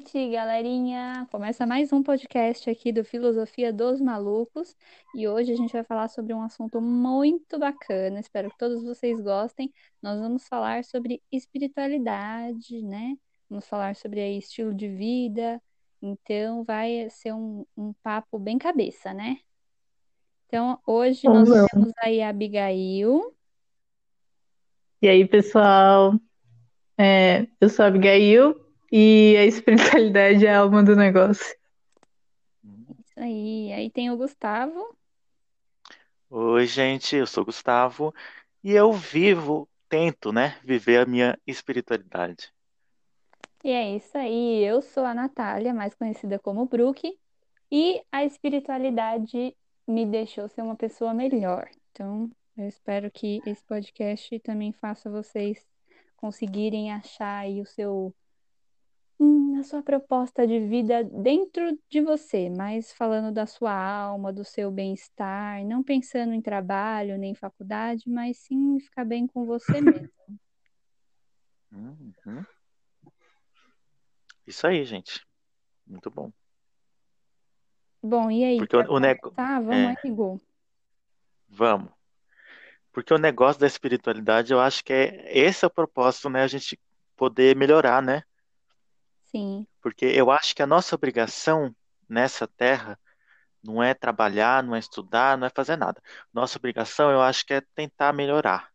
Noite, galerinha! Começa mais um podcast aqui do Filosofia dos Malucos e hoje a gente vai falar sobre um assunto muito bacana, espero que todos vocês gostem. Nós vamos falar sobre espiritualidade, né? Vamos falar sobre aí, estilo de vida, então vai ser um, um papo bem cabeça, né? Então hoje nós Vamos. temos aí a Abigail. E aí, pessoal? É, eu sou a Abigail e a espiritualidade é a alma do negócio. Isso aí. Aí tem o Gustavo. Oi, gente, eu sou o Gustavo e eu vivo, tento, né, viver a minha espiritualidade. E é isso aí. Eu sou a Natália, mais conhecida como Brook, e a espiritualidade me deixou ser uma pessoa melhor. Então, eu espero que esse podcast também faça vocês conseguirem achar aí o seu hum, a sua proposta de vida dentro de você, mas falando da sua alma, do seu bem-estar, não pensando em trabalho nem faculdade, mas sim ficar bem com você mesmo. Uhum. Isso aí, gente. Muito bom. Bom, e aí, Porque o, nego... começar, vamos é, aí, Gu. vamos. Porque o negócio da espiritualidade, eu acho que é esse é o propósito, né, a gente poder melhorar, né? Sim, Porque eu acho que a nossa obrigação nessa terra não é trabalhar, não é estudar, não é fazer nada. Nossa obrigação, eu acho que é tentar melhorar.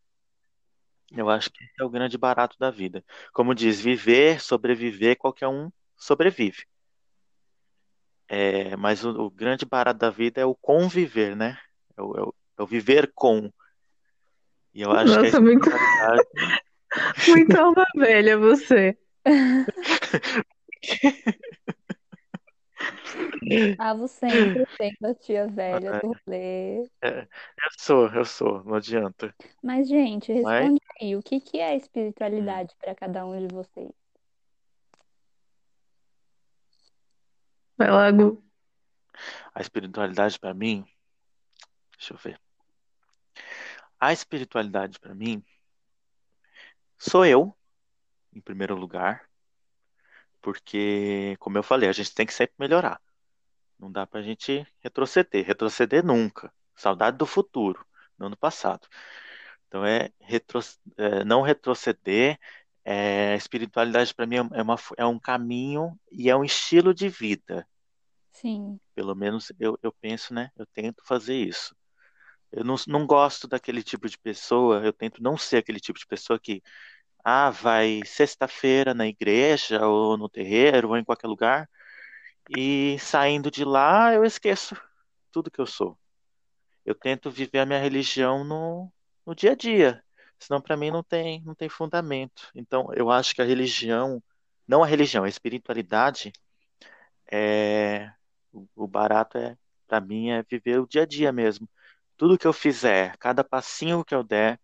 Eu acho que esse é o grande barato da vida. Como diz, viver, sobreviver, qualquer um sobrevive. É, mas o, o grande barato da vida é o conviver, né? É o, é o- é o viver com. E eu acho que a Nossa, muito, espiritualidade. muito alma velha você. Avo sempre sendo a tia velha do rolê. É, eu sou, eu sou, não adianta. Mas, gente, Mas, responde aí, o que que é hum, espiritualidade para cada um de vocês? Vai lá, Gu. a espiritualidade para mim, deixa eu ver. A espiritualidade para mim sou eu, em primeiro lugar, porque, como eu falei, a gente tem que sempre melhorar. Não dá pra gente retroceder. Retroceder nunca. Saudade do futuro, não do passado. Então é, retro, é, não retroceder. É, espiritualidade para mim é, uma, é um caminho e é um estilo de vida. Sim, Pelo menos eu, eu penso, né? Eu tento fazer isso. Eu não, não gosto daquele tipo de pessoa, eu tento não ser aquele tipo de pessoa que, ah, vai sexta-feira na igreja ou no terreiro ou em qualquer lugar e saindo de lá eu esqueço tudo que eu sou. Eu tento viver a minha religião no, no dia a dia, senão para mim não tem, não tem fundamento. Então eu acho que a religião, não a religião, a espiritualidade é o barato é para mim é viver o dia a dia mesmo. Tudo que eu fizer, cada passinho que eu der,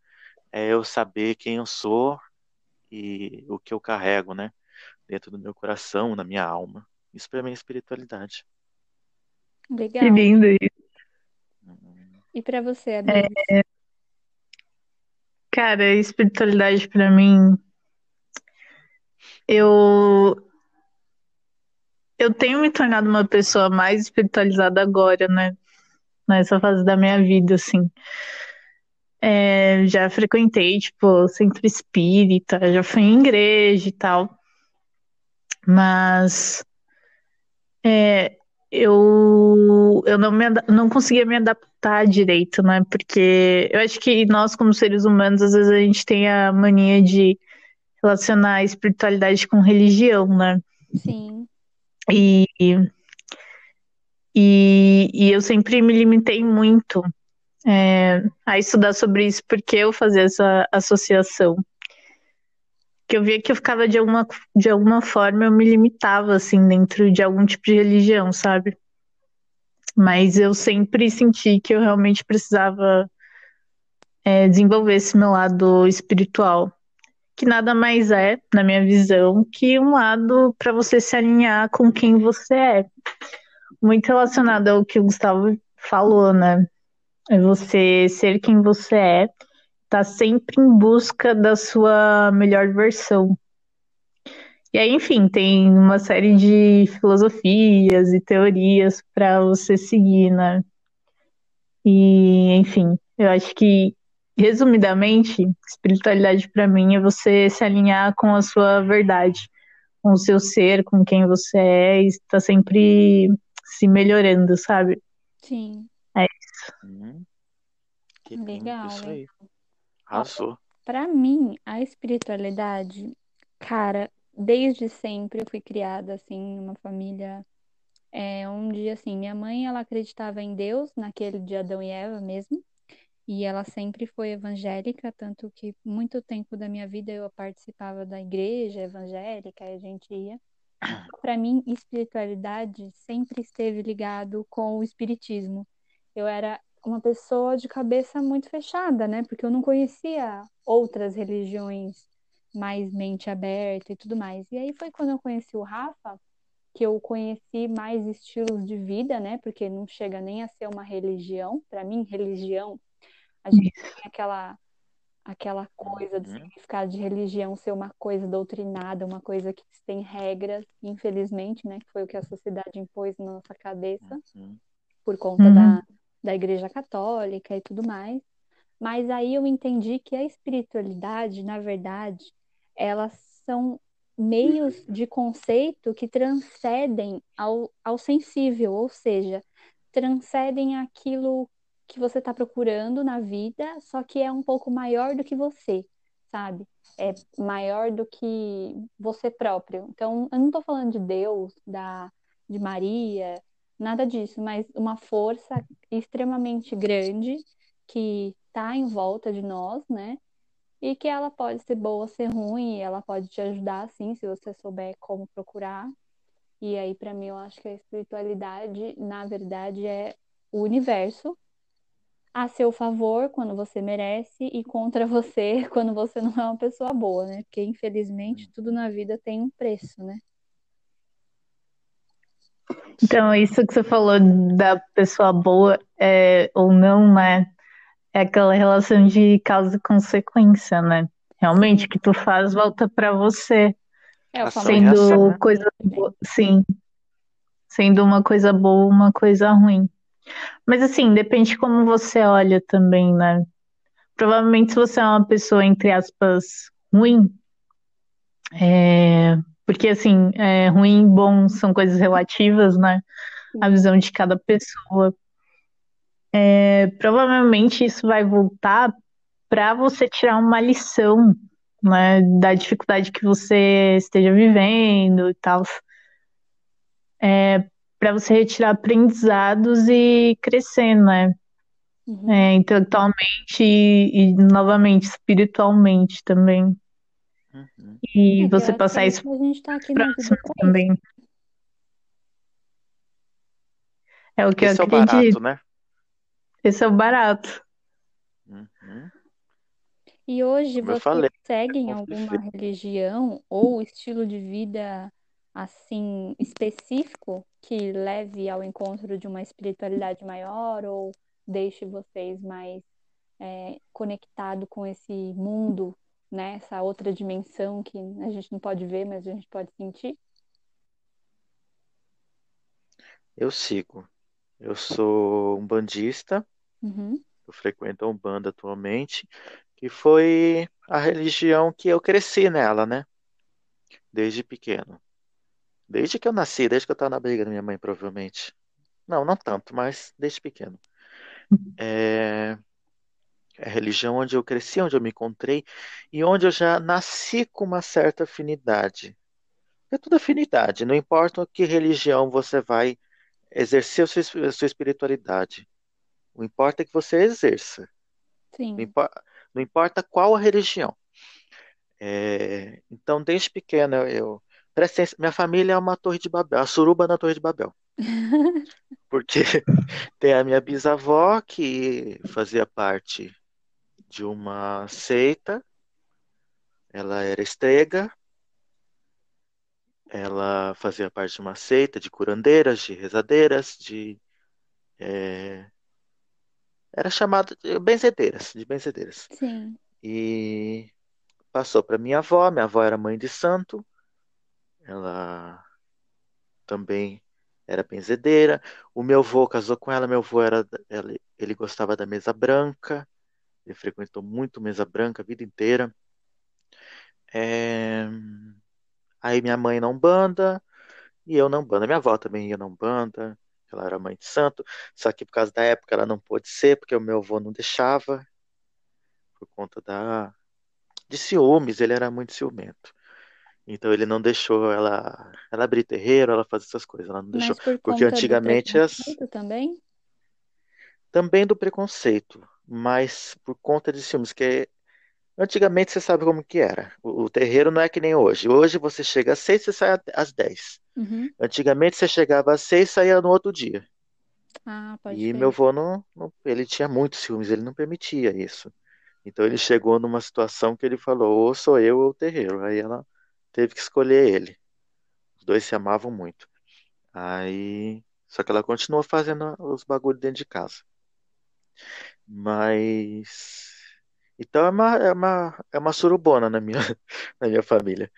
é eu saber quem eu sou e o que eu carrego, né, dentro do meu coração, na minha alma. Isso para mim é espiritualidade. Que legal. lindo isso. E para você, É, Abis? cara, a espiritualidade pra mim, eu eu tenho me tornado uma pessoa mais espiritualizada agora, né? Nessa fase da minha vida, assim. É, já frequentei, tipo, centro espírita, já fui em igreja e tal, mas é, eu, eu não, me, não conseguia me adaptar direito, né? Porque eu acho que nós, como seres humanos, às vezes a gente tem a mania de relacionar a espiritualidade com religião, né? Sim, E, e, e eu sempre me limitei muito é, a estudar sobre isso porque eu fazia essa associação. Que eu via que eu ficava de alguma, de alguma forma, eu me limitava, assim, dentro de algum tipo de religião, sabe? Mas eu sempre senti que eu realmente precisava é, desenvolver esse meu lado espiritual, que nada mais é, na minha visão, que um lado para você se alinhar com quem você é. Muito relacionado ao que o Gustavo falou, né? É você ser quem você é, tá sempre em busca da sua melhor versão. E aí, enfim, tem uma série de filosofias e teorias para você seguir, né? E, enfim, eu acho que, resumidamente, espiritualidade para mim é você se alinhar com a sua verdade, com o seu ser, com quem você é, e tá sempre se melhorando, sabe? Sim. Hum, que Legal, isso aí. Arrasou. Pra mim, a espiritualidade, cara, desde sempre eu fui criada assim, numa família é, onde assim, minha mãe ela acreditava em Deus naquele de Adão e Eva mesmo, e ela sempre foi evangélica, tanto que muito tempo da minha vida eu participava da igreja evangélica, e a gente ia. Para mim, espiritualidade sempre esteve ligado com o espiritismo. Eu era uma pessoa de cabeça muito fechada, né? Porque eu não conhecia outras religiões mais mente aberta e tudo mais. E aí foi quando eu conheci o Rafa que eu conheci mais estilos de vida, né? Porque não chega nem a ser uma religião. Para mim, religião, a gente tem aquela aquela coisa do Uhum. significado de religião ser uma coisa doutrinada, uma coisa que tem regras, infelizmente, né? Que foi o que a sociedade impôs na nossa cabeça Uhum. por conta Uhum. da, da Igreja Católica e tudo mais. Mas aí eu entendi que a espiritualidade, na verdade, elas são meios de conceito que transcendem ao, ao sensível, ou seja, transcendem aquilo que você está procurando na vida, só que é um pouco maior do que você, sabe? É maior do que você próprio. Então, eu não estou falando de Deus, da, de Maria, nada disso, mas uma força extremamente grande que está em volta de nós, né? E que ela pode ser boa, ser ruim, e ela pode te ajudar, sim, se você souber como procurar. E aí, para mim, eu acho que a espiritualidade, na verdade, é o universo a seu favor quando você merece e contra você quando você não é uma pessoa boa, né? Porque, infelizmente, tudo na vida tem um preço, né? Então, isso que você falou da pessoa boa é, ou não, né? É aquela relação de causa e consequência, né? Realmente, o que tu faz volta pra você, É sendo reação, né? coisa boa, sim, sendo uma coisa boa, uma coisa ruim. Mas assim, depende como você olha também, né? Provavelmente se você é uma pessoa, entre aspas, ruim, é, porque assim, é, ruim e bom são coisas relativas, né? A visão de cada pessoa. É, provavelmente isso vai voltar para você tirar uma lição, né? Da dificuldade que você esteja vivendo e tal. É, para você retirar aprendizados e crescer, né? Uhum. É, intelectualmente e, e, novamente espiritualmente também. Uhum. E É você passar isso a gente tá aqui na vida próximo também. É o que Esse eu é o barato, acredito. né? Esse é o barato. Uhum. E hoje Como eu você falei, segue em conviver. alguma religião ou estilo de vida assim específico que leve ao encontro de uma espiritualidade maior ou deixe vocês mais é, conectado com esse mundo, né? Essa outra dimensão que a gente não pode ver, mas a gente pode sentir? Eu sigo. Eu sou um bandista, Uhum. eu frequento a Umbanda atualmente, que foi a religião que eu cresci nela, né? Desde pequeno. Desde que eu nasci, desde que eu estava na barriga da minha mãe, provavelmente. Não, não tanto, mas desde pequeno. É, é a religião onde eu cresci, onde eu me encontrei e onde eu já nasci com uma certa afinidade. É tudo afinidade, não importa que religião você vai exercer a sua, a sua espiritualidade. O importa é que você exerça. Não, Sim. impo- não importa qual a religião. É, então, desde pequeno, eu, eu presta atenção, minha família é uma torre de Babel, a suruba na torre de Babel. Porque tem a minha bisavó que fazia parte de uma seita, ela era estrega, ela fazia parte de uma seita de curandeiras, de rezadeiras, de é, era chamada de benzedeiras, de benzedeiras. Sim. E passou para minha avó, minha avó era mãe de santo, ela também era benzedeira. O meu avô casou com ela, meu avô era, ele, ele gostava da mesa branca, ele frequentou muito mesa branca a vida inteira. É... Aí minha mãe não banda e eu não banda. Minha avó também ia não banda, ela era mãe de santo, só que por causa da época ela não pôde ser, porque o meu avô não deixava, por conta da de ciúmes, ele era muito ciumento. Então ele não deixou ela, ela abrir terreiro, ela fazer essas coisas, ela não Mas deixou, por porque antigamente as também? também do preconceito, mas por conta de ciúmes, que antigamente você sabe como que era. O, o terreiro não é que nem hoje. Hoje você chega às seis, você sai às dez. Uhum. Antigamente você chegava às seis, saía no outro dia. Ah, pode E crer. meu avô não, não- ele tinha muitos ciúmes, ele não permitia isso. Então ele chegou numa situação que ele falou, ou sou eu ou o terreiro. Aí ela teve que escolher ele. Os dois se amavam muito. Aí, só que ela continuou fazendo os bagulhos dentro de casa. Mas então é uma, é uma, é uma surubona na minha, na minha família.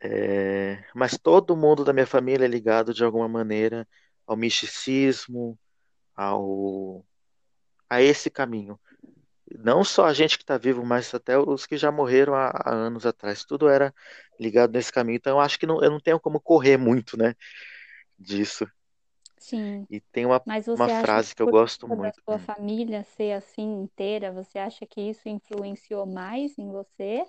É, mas todo mundo da minha família é ligado de alguma maneira ao misticismo, ao, a esse caminho. Não só a gente que está vivo, mas até os que já morreram há, há anos atrás. Tudo era ligado nesse caminho. Então eu acho que não, eu não tenho como correr muito, né, disso. Sim. E tem uma, Mas uma você acha frase que que eu gosto da muito. sua família ser assim inteira, você acha que isso influenciou mais em você?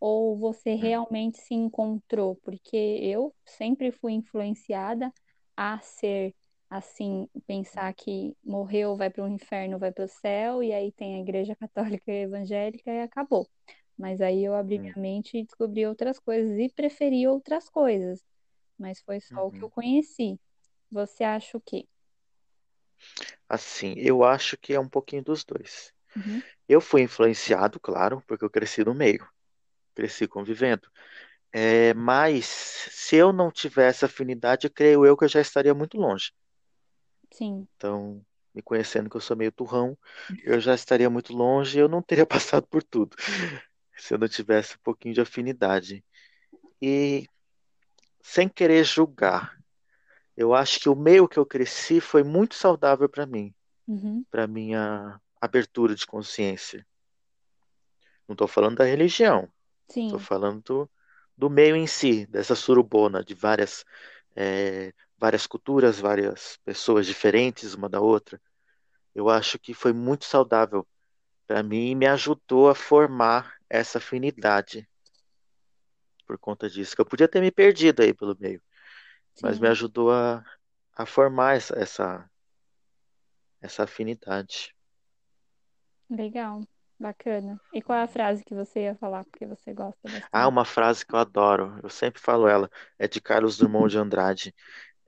Ou você Hum. realmente se encontrou? Porque eu sempre fui influenciada a ser assim, pensar que morreu, vai para o inferno, vai para o céu, e aí tem a igreja católica e evangélica e acabou. Mas aí eu abri minha Hum. mente e descobri outras coisas e preferi outras coisas. Mas foi só o que eu Uhum. conheci. Você acha o quê? Assim, eu acho que é um pouquinho dos dois. Uhum. Eu fui influenciado, claro, porque eu cresci no meio, cresci convivendo. É, mas se eu não tivesse afinidade, creio eu que eu já estaria muito longe. Sim, Então, me conhecendo que eu sou meio turrão, eu já estaria muito longe e eu não teria passado por tudo, se eu não tivesse um pouquinho de afinidade. E sem querer julgar, eu acho que o meio que eu cresci foi muito saudável para mim, uhum, para minha abertura de consciência. Não estou falando da religião, estou falando do, do meio em si, dessa surubona de várias, é, várias culturas, várias pessoas diferentes uma da outra. Eu acho que foi muito saudável para mim e me ajudou a formar essa afinidade por conta disso. Que eu podia ter me perdido aí pelo meio, mas me ajudou a, a formar essa, essa, essa afinidade. legal, bacana. E qual é a frase que você ia falar, porque você gosta Ah, bastante? uma frase que eu adoro, eu sempre falo ela, é de Carlos Drummond de Andrade.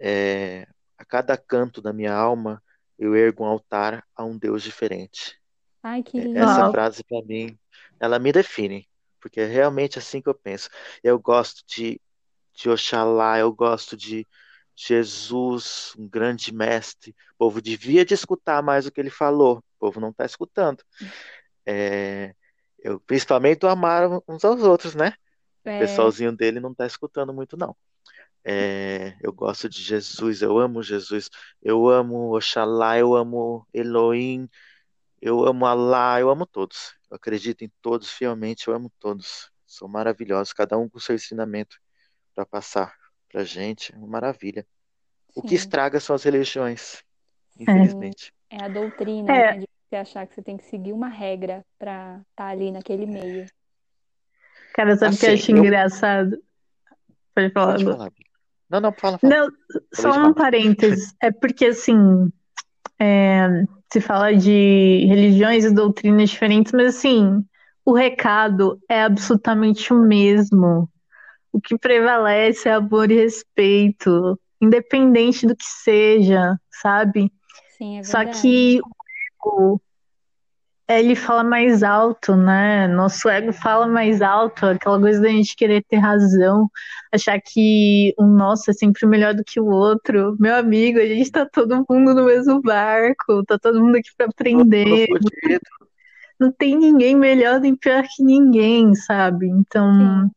É, a cada canto da minha alma eu ergo um altar a um Deus diferente. Ai, que É, Essa lindo. Uau. frase para mim, ela me define, porque é realmente assim que eu penso. Eu gosto de, de Oxalá, eu gosto de Jesus, um grande mestre. O povo devia de escutar mais o que ele falou. O povo não está escutando. É, eu, principalmente o amar uns aos outros, né? O É, pessoalzinho dele não está escutando muito, não. É, eu gosto de Jesus, eu amo Jesus, eu amo Oxalá, eu amo Elohim, eu amo Alá, eu amo todos. Eu acredito em todos fielmente, eu amo todos. São maravilhosos, cada um com seu ensinamento para passar pra gente. É uma maravilha. O que sim, estraga são as religiões, sim. infelizmente. É a doutrina, É, né, de você achar que você tem que seguir uma regra pra estar ali naquele meio. cara, sabe o que eu Assim, acho eu. engraçado? Pode falar, Pode falar. Não, não, fala, fala. Não, só um parênteses. É porque, assim, é, se fala de religiões e doutrinas diferentes, mas, assim, o recado é absolutamente o mesmo. O que prevalece é amor e respeito, independente do que seja, sabe? Sim, é Só que o ele fala mais alto, né? Nosso ego fala mais alto, aquela coisa da gente querer ter razão, achar que o nosso é sempre melhor do que o outro. Meu amigo, a gente tá todo mundo no mesmo barco, tá todo mundo aqui mundo aprender. Não tem ninguém melhor nem pior que ninguém, sabe? Então, Sim.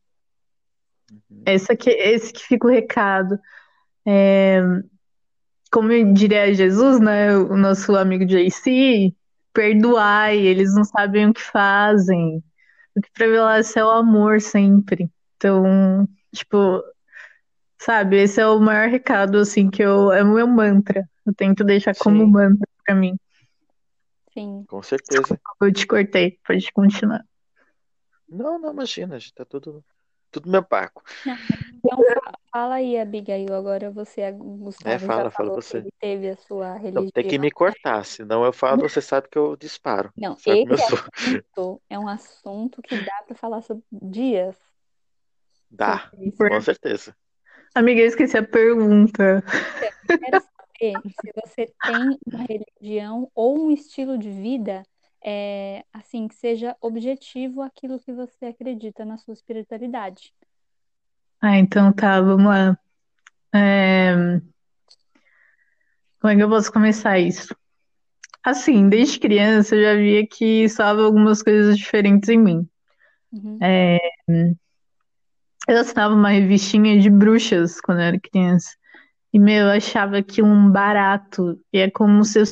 Essa que, esse que fica o recado. É, como diria Jesus, né? O nosso amigo JC, perdoai, eles não sabem o que fazem. O que prevalece é o amor sempre. Então, tipo, sabe, esse é o maior recado, assim, que eu. É o meu mantra. Eu tento deixar como Sim. mantra pra mim. Sim. Com certeza. Eu te cortei, pode continuar. Não, não, imagina, a gente tá tudo, tudo meu barco. Então, fa- fala aí, Abigail. Agora você, Gustavo, É, fala, fala você. teve a sua Então tem que religião. me cortar, senão eu falo, você sabe que eu disparo. Não, Sabe esse sou? assunto é um assunto que dá para falar sobre dias Dá, com certeza. Amiga, eu esqueci a pergunta. Eu quero saber se você tem uma religião ou um estilo de vida, é, assim, que seja objetivo aquilo que você acredita na sua espiritualidade. Ah, então tá, vamos lá. É, Como é que eu posso começar isso? Assim, desde criança eu já via que soava algumas coisas diferentes em mim. Uhum. É, Eu assinava uma revistinha de bruxas quando eu era criança. E, meu, eu achava aquilo um barato. E é como se eu...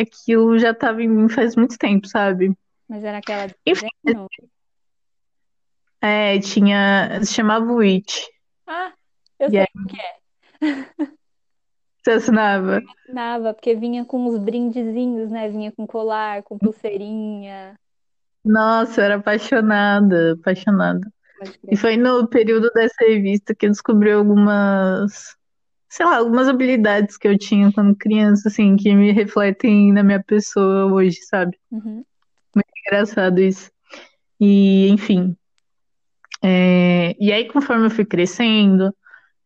aquilo já tava em mim faz muito tempo, sabe? Mas era aquela de Enfim. desenho? É, tinha. Se chamava Witch. Ah, eu E sei aí? o que é. Você assinava? Nava, porque vinha com os brindezinhos, né? Vinha com colar, com pulseirinha. Nossa, eu era apaixonada, apaixonada. E foi no período dessa revista que eu descobri algumas, sei lá, algumas habilidades que eu tinha quando criança, assim, que me refletem na minha pessoa hoje, sabe? Uhum. Engraçado isso. E, enfim. É, e aí, conforme eu fui crescendo,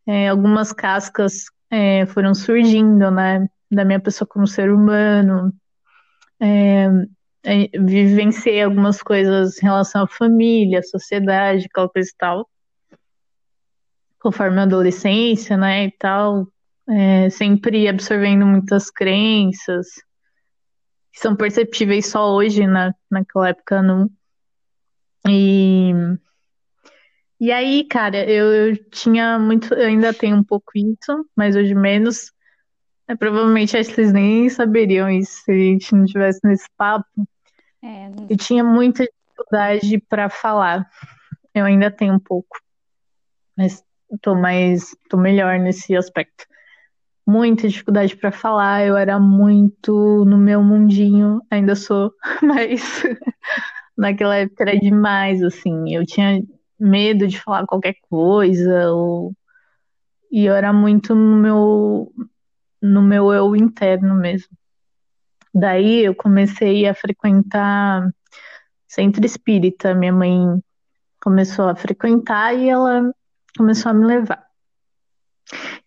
é, algumas cascas é, foram surgindo, né? Da minha pessoa como ser humano. É, é, vivenciei algumas coisas em relação à família, à sociedade, aquela coisa e tal. Conforme a adolescência, né, e tal. É, sempre absorvendo muitas crenças que são perceptíveis só hoje, né? Naquela época não. E, e aí, cara, eu, eu tinha muito, eu ainda tenho um pouco isso, mas hoje menos. É, provavelmente acho que vocês nem saberiam isso se a gente não tivesse nesse papo. É, não- Eu tinha muita dificuldade para falar. Eu ainda tenho um pouco, mas tô mais, tô melhor nesse aspecto. Muita dificuldade para falar. Eu era muito no meu mundinho, ainda sou, mas naquela época era demais, assim. Eu tinha medo de falar qualquer coisa, ou... e eu era muito no meu, no meu eu interno mesmo. Daí eu comecei a frequentar centro espírita. Minha mãe começou a frequentar e ela começou a me levar.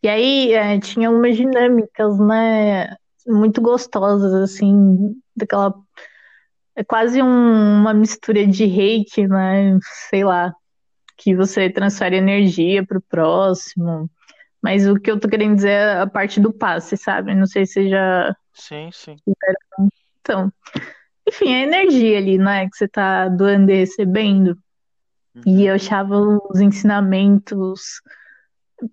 E aí é, tinha umas dinâmicas, né, muito gostosas, assim, daquela. É quase um- uma mistura de reiki, né? Sei lá, que você transfere energia pro próximo. Mas o que eu tô querendo dizer é a parte do passe, sabe? Não sei se já. Sim, sim. Então, enfim, a energia ali, né, que você tá doando e recebendo. E eu achava os ensinamentos,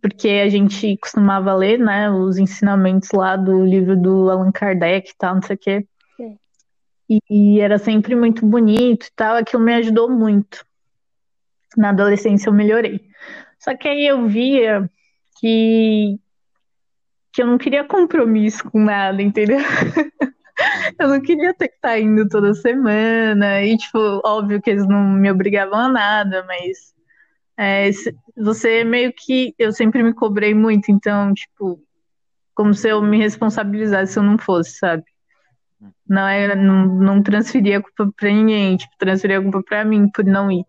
porque a gente costumava ler, né, os ensinamentos lá do livro do Allan Kardec e tal, não sei o quê. E, e era sempre muito bonito e tal, aquilo me ajudou muito. Na adolescência eu melhorei. Só que aí eu via que, que eu não queria compromisso com nada, entendeu? Eu não queria ter que estar indo toda semana, e, tipo, óbvio que eles não me obrigavam a nada, mas é, você meio que. Eu sempre me cobrei muito, então, tipo, como se eu me responsabilizasse se eu não fosse, sabe? Não era, não, não transferia a culpa pra ninguém, tipo, transferia a culpa pra mim por não ir.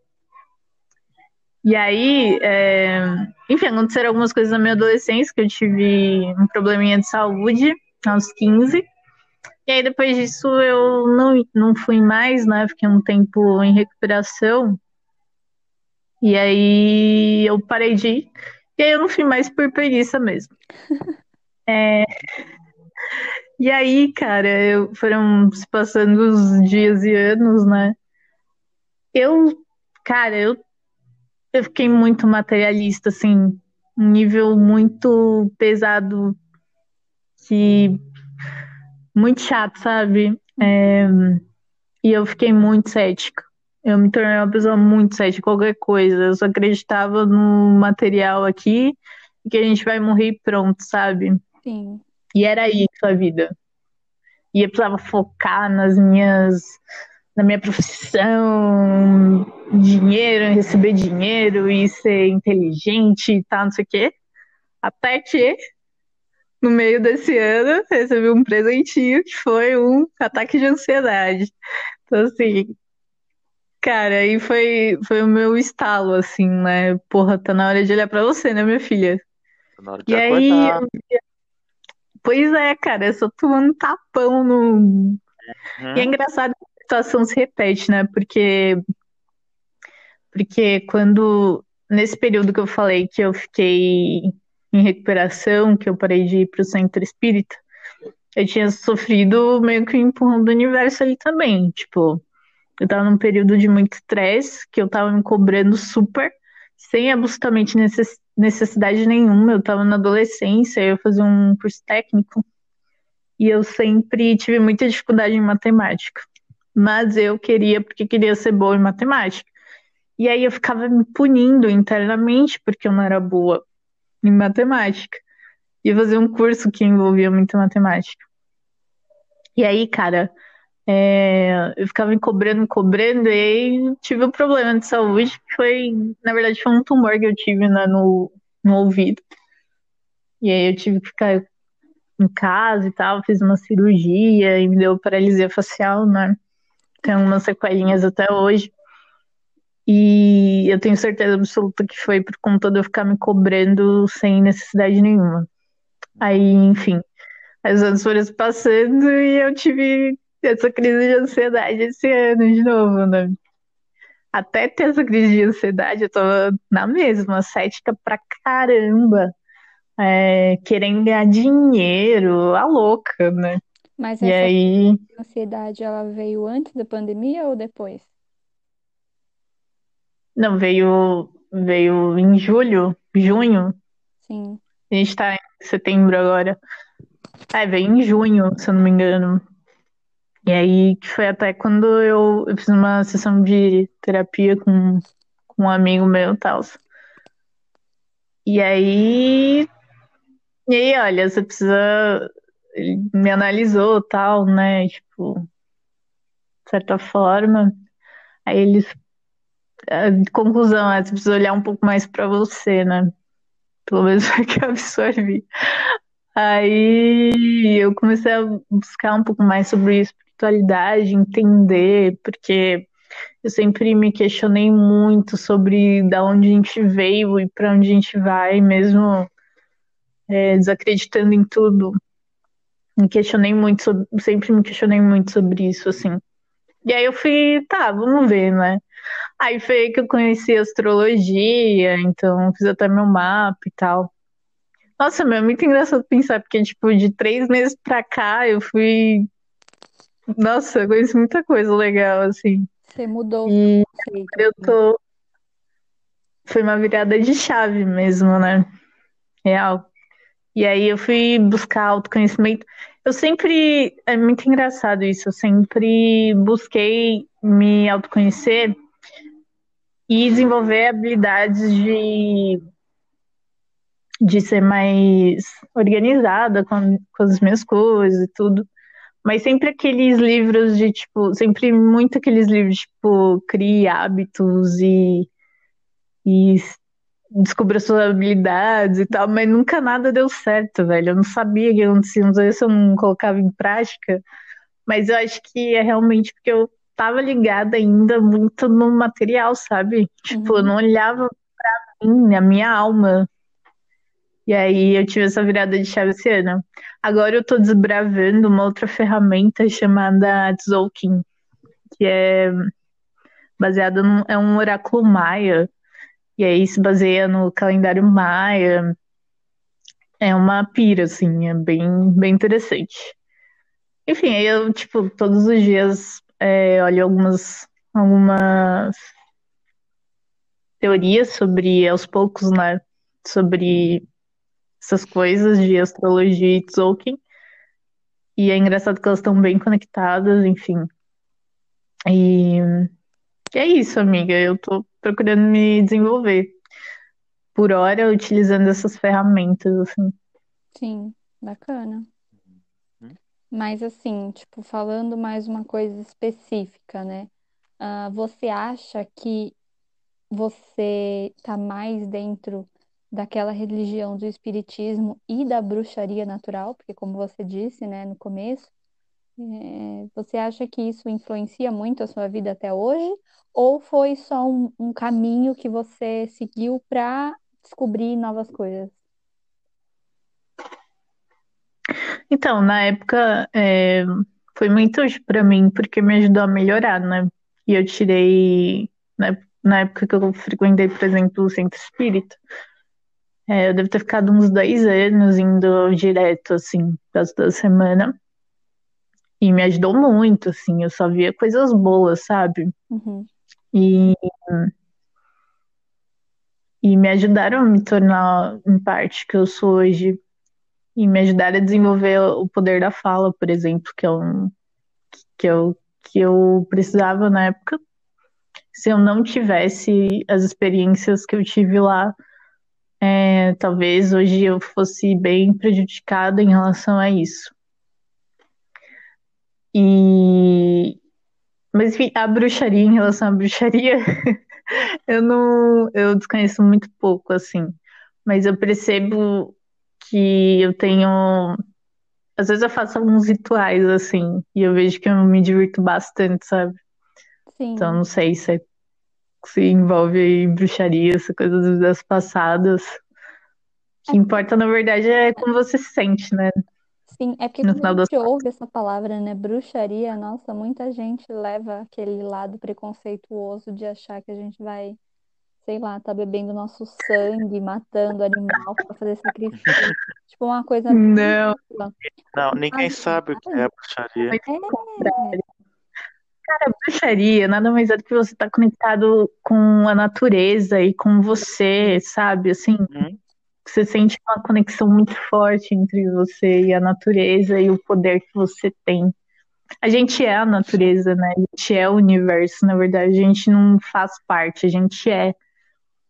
E aí, é, enfim, aconteceram algumas coisas na minha adolescência, que eu tive um probleminha de saúde aos 15. E aí, depois disso, eu não, não fui mais, né? Fiquei um tempo em recuperação. E aí, eu parei de ir. E aí, eu não fui mais por preguiça mesmo. É, E aí, cara, eu, foram se passando os dias e anos, né? Eu, cara, eu eu fiquei muito materialista, assim, um nível muito pesado, que muito chato, sabe? É, e eu fiquei muito cética. Eu me tornei uma pessoa muito cética, qualquer coisa. Eu só acreditava no material aqui, que a gente vai morrer e pronto, sabe? Sim. E era isso a vida. E eu precisava focar nas minhas na minha profissão, dinheiro, receber dinheiro e ser inteligente e tal, não sei o quê. Até que, no meio desse ano, recebi um presentinho que foi um ataque de ansiedade. Então, assim, cara, aí foi, foi o meu estalo, assim, né? Porra, tá na hora de olhar pra você, né, minha filha? Tá na hora de E aí, acordar. pois é, cara, eu só tomando tapão no. E é Uhum. engraçado que a situação se repete, né? Porque, porque quando, nesse período que eu falei que eu fiquei em recuperação, que eu parei de ir pro centro espírita, eu tinha sofrido meio que um empurrão do universo ali também. Tipo, eu tava num período de muito estresse, que eu tava me cobrando super, sem absolutamente necess- necessidade nenhuma. Eu tava na adolescência, eu fazia um curso técnico, e eu sempre tive muita dificuldade em matemática. Mas eu queria, porque queria ser boa em matemática. E aí eu ficava me punindo internamente porque eu não era boa em matemática. Ia fazer um curso que envolvia muita matemática. E aí, cara, é, eu ficava me cobrando, cobrando, e aí tive um problema de saúde, que foi, na verdade, foi um tumor que eu tive né, no, no ouvido. E aí eu tive que ficar em casa e tal, fiz uma cirurgia e me deu paralisia facial, né? Tem umas sequelinhas até hoje. E eu tenho certeza absoluta que foi por conta de eu ficar me cobrando sem necessidade nenhuma. Aí, enfim, os anos foram se passando e eu tive essa crise de ansiedade esse ano de novo, né? Até ter essa crise de ansiedade, eu tava na mesma, cética pra caramba, é, querendo ganhar dinheiro, a louca, né? Mas E essa aí, ansiedade, ela veio antes da pandemia ou depois? Não, veio, veio em julho, junho, Sim. a gente tá em setembro agora. É, veio em junho, se eu não me engano. E aí, que foi até quando eu, eu fiz uma sessão de terapia com, com um amigo meu e tal. E aí, e aí, olha, você precisa. Ele me analisou tal, né? Tipo, de certa forma. Aí eles. Conclusão é, você precisa olhar um pouco mais pra você, né? Pelo menos foi que eu absorvi. Aí eu comecei a buscar um pouco mais sobre espiritualidade, entender, porque eu sempre me questionei muito sobre da onde a gente veio e para onde a gente vai, mesmo é, desacreditando em tudo. Me questionei muito sobre, sempre me questionei muito sobre isso, assim. E aí eu fui, tá, vamos ver, né? Aí foi aí que eu conheci astrologia, então fiz até meu mapa e tal. Nossa, meu, é muito engraçado pensar, porque, tipo, de três meses pra cá, eu fui. Nossa, eu conheci muita coisa legal, assim. Você mudou E eu tô. Foi uma virada de chave mesmo, né? Real. E aí eu fui buscar autoconhecimento. Eu sempre. É muito engraçado isso. Eu sempre busquei me autoconhecer e desenvolver habilidades de de ser mais organizada com, com as minhas coisas e tudo. Mas sempre aqueles livros de, tipo, sempre muito aqueles livros, tipo, crie hábitos e, e descubra suas habilidades e tal, mas nunca nada deu certo, velho. Eu não sabia que acontecia, não sei se eu não colocava em prática, mas eu acho que é realmente porque eu tava ligada ainda muito no material, sabe? Tipo, eu Uhum. não olhava pra mim, na minha alma, e aí eu tive essa virada de chave esse ano. Agora eu tô desbravando uma outra ferramenta chamada Tzolk'in, que é baseada num, é um oráculo maia. E aí se baseia no calendário maia. É uma pira, assim, é bem, bem interessante. Enfim, aí eu, tipo, todos os dias é, algumas, algumas teorias sobre, aos poucos, né? Sobre essas coisas de astrologia e Tolkien. E é engraçado que elas estão bem conectadas, enfim. E é isso, amiga. Eu tô procurando me desenvolver. Por hora, utilizando essas ferramentas, assim. Sim, bacana. Mas assim, tipo, falando mais uma coisa específica, né? Ah, você acha que você tá mais dentro daquela religião do espiritismo e da bruxaria natural? Porque como você disse, né, no começo, é, você acha que isso influencia muito a sua vida até hoje? Ou foi só um, um caminho que você seguiu para descobrir novas coisas? Então, na época, é, foi muito útil para mim, porque me ajudou a melhorar, né? E eu tirei, né, na época que eu frequentei, por exemplo, o centro espírita, é, eu devo ter ficado uns dois anos indo direto, assim, toda semana. E me ajudou muito, assim, eu só via coisas boas, sabe? Uhum. E, e me ajudaram a me tornar, em parte, que eu sou hoje. E me ajudaram a desenvolver o poder da fala, por exemplo, que é um que eu, que eu precisava na época. Se eu não tivesse as experiências que eu tive lá, é, talvez hoje eu fosse bem prejudicada em relação a isso. E mas enfim, a bruxaria, em relação à bruxaria, eu não, eu desconheço muito pouco, assim. Mas eu percebo que eu tenho. Às vezes eu faço alguns rituais, assim, e eu vejo que eu me divirto bastante, sabe? Sim. Então não sei se, é, se envolve aí bruxaria, essa coisa das vidas passadas. O que importa, na verdade, é como você se sente, né? Sim, é porque No quando a final das gente ouve essa palavra, né, bruxaria, nossa, muita gente leva aquele lado preconceituoso de achar que a gente vai, sei lá, tá bebendo nosso sangue, matando animal para fazer sacrifício. Tipo, uma coisa Não. Não, ninguém Mas, sabe o que é bruxaria. mas é, Cara, bruxaria nada mais é do que você estar conectado com a natureza e com você, sabe? Assim, Hum? você sente uma conexão muito forte entre você e a natureza e o poder que você tem. A gente é a natureza, né? A gente é o universo, na verdade. A gente não faz parte, a gente é.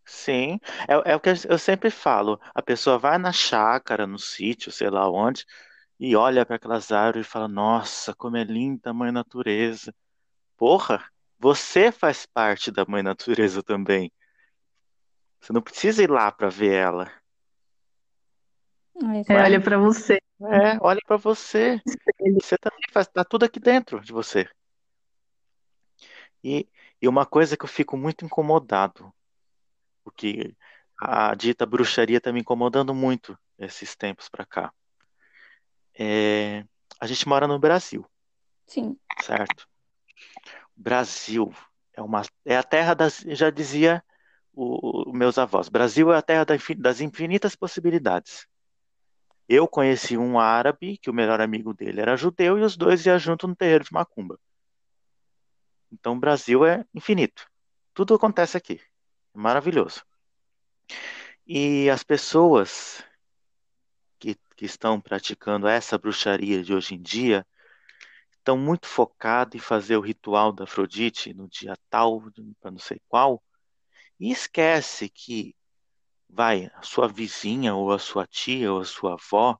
Sim, é, é o que eu sempre falo. A pessoa vai na chácara, no sítio, sei lá onde, e olha para aquelas árvores e fala: Nossa, como é linda a mãe natureza. Porra, você faz parte da mãe natureza também. Você não precisa ir lá para ver ela. é É, olha pra você. É, olha para você. Você também faz, tá tudo aqui dentro de você. E, e uma coisa que eu fico muito incomodado, porque a dita bruxaria tá me incomodando muito esses tempos para cá. É, a gente mora no Brasil, Sim, certo? Brasil é uma é a terra das, já dizia o, o- meus avós, Brasil é a terra das infinitas possibilidades. Eu conheci um árabe que o melhor amigo dele era judeu e os dois iam junto no terreiro de Macumba. Então, o Brasil é infinito. Tudo acontece aqui. Maravilhoso. E as pessoas que, que estão praticando essa bruxaria de hoje em dia estão muito focadas em fazer o ritual da Afrodite no dia tal, para não sei qual, e esquece que vai, a sua vizinha ou a sua tia ou a sua avó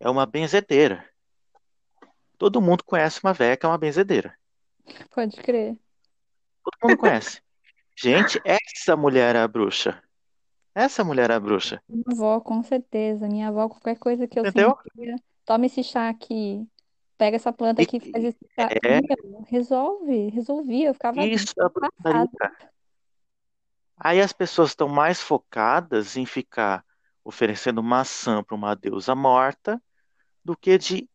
é uma benzedeira. Todo mundo conhece uma véia que é uma benzedeira. pode crer. Todo mundo conhece. Gente, essa mulher é a bruxa. Essa mulher é a bruxa. Minha avó, com certeza. Minha avó, qualquer coisa que eu Entendeu? sentia, toma esse chá aqui, pega essa planta aqui, faz esse chá. é. Meu, resolve, resolvia. Eu ficava Isso passada. Aí as pessoas estão mais focadas em ficar oferecendo maçã para uma deusa morta do que de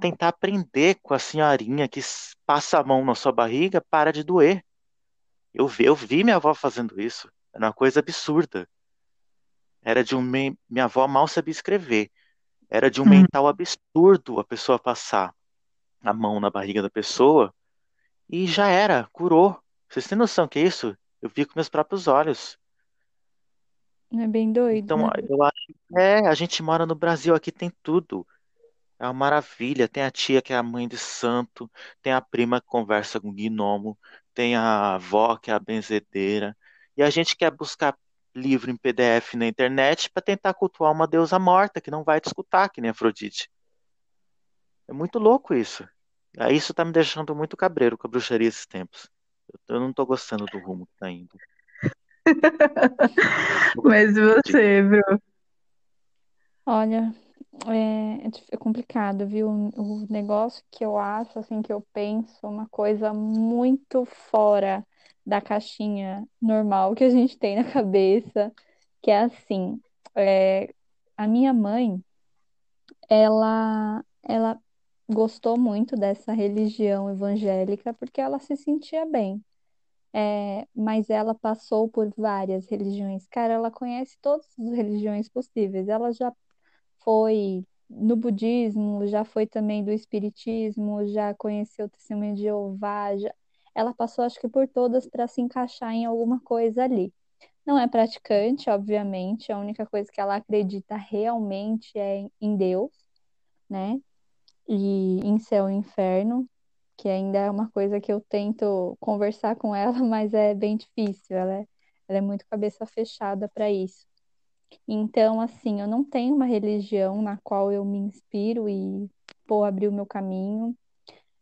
tentar aprender com a senhorinha que passa a mão na sua barriga, para de doer. Eu vi, eu vi minha avó fazendo isso. Era uma coisa absurda. Era de um. Minha avó mal sabia escrever. Era de um Hum. mental absurdo a pessoa passar a mão na barriga da pessoa e já era, curou. Vocês têm noção que é isso? Eu vi com meus próprios olhos. É bem doido, Então, né? eu acho, é, a gente mora no Brasil, aqui tem tudo. É uma maravilha. Tem a tia que é a mãe de santo, tem a prima que conversa com gnomo, tem a avó que é a benzedeira. E a gente quer buscar livro em PDF na internet para tentar cultuar uma deusa morta que não vai te escutar, que nem Afrodite. É muito louco isso. Aí isso tá me deixando muito cabreiro com a bruxaria esses tempos. Eu não tô gostando do rumo que tá indo. Mas você, Bru? Olha, é, é é complicado, viu? O negócio que eu acho, assim, que eu penso, uma coisa muito fora da caixinha normal que a gente tem na cabeça, que é assim, é, a minha mãe, ela, ela gostou muito dessa religião evangélica porque ela se sentia bem. É, mas ela passou por várias religiões. Cara, ela conhece todas as religiões possíveis. Ela já foi no budismo, já foi também do espiritismo, já conheceu o testemunho de Jeová, já... ela passou acho que por todas para se encaixar em alguma coisa ali. Não é praticante, obviamente, a única coisa que ela acredita realmente é em Deus, né? E em céu e inferno, que ainda é uma coisa que eu tento conversar com ela, mas é bem difícil, ela é, ela é muito cabeça fechada para isso. Então, assim, eu não tenho uma religião na qual eu me inspiro e vou abrir o meu caminho.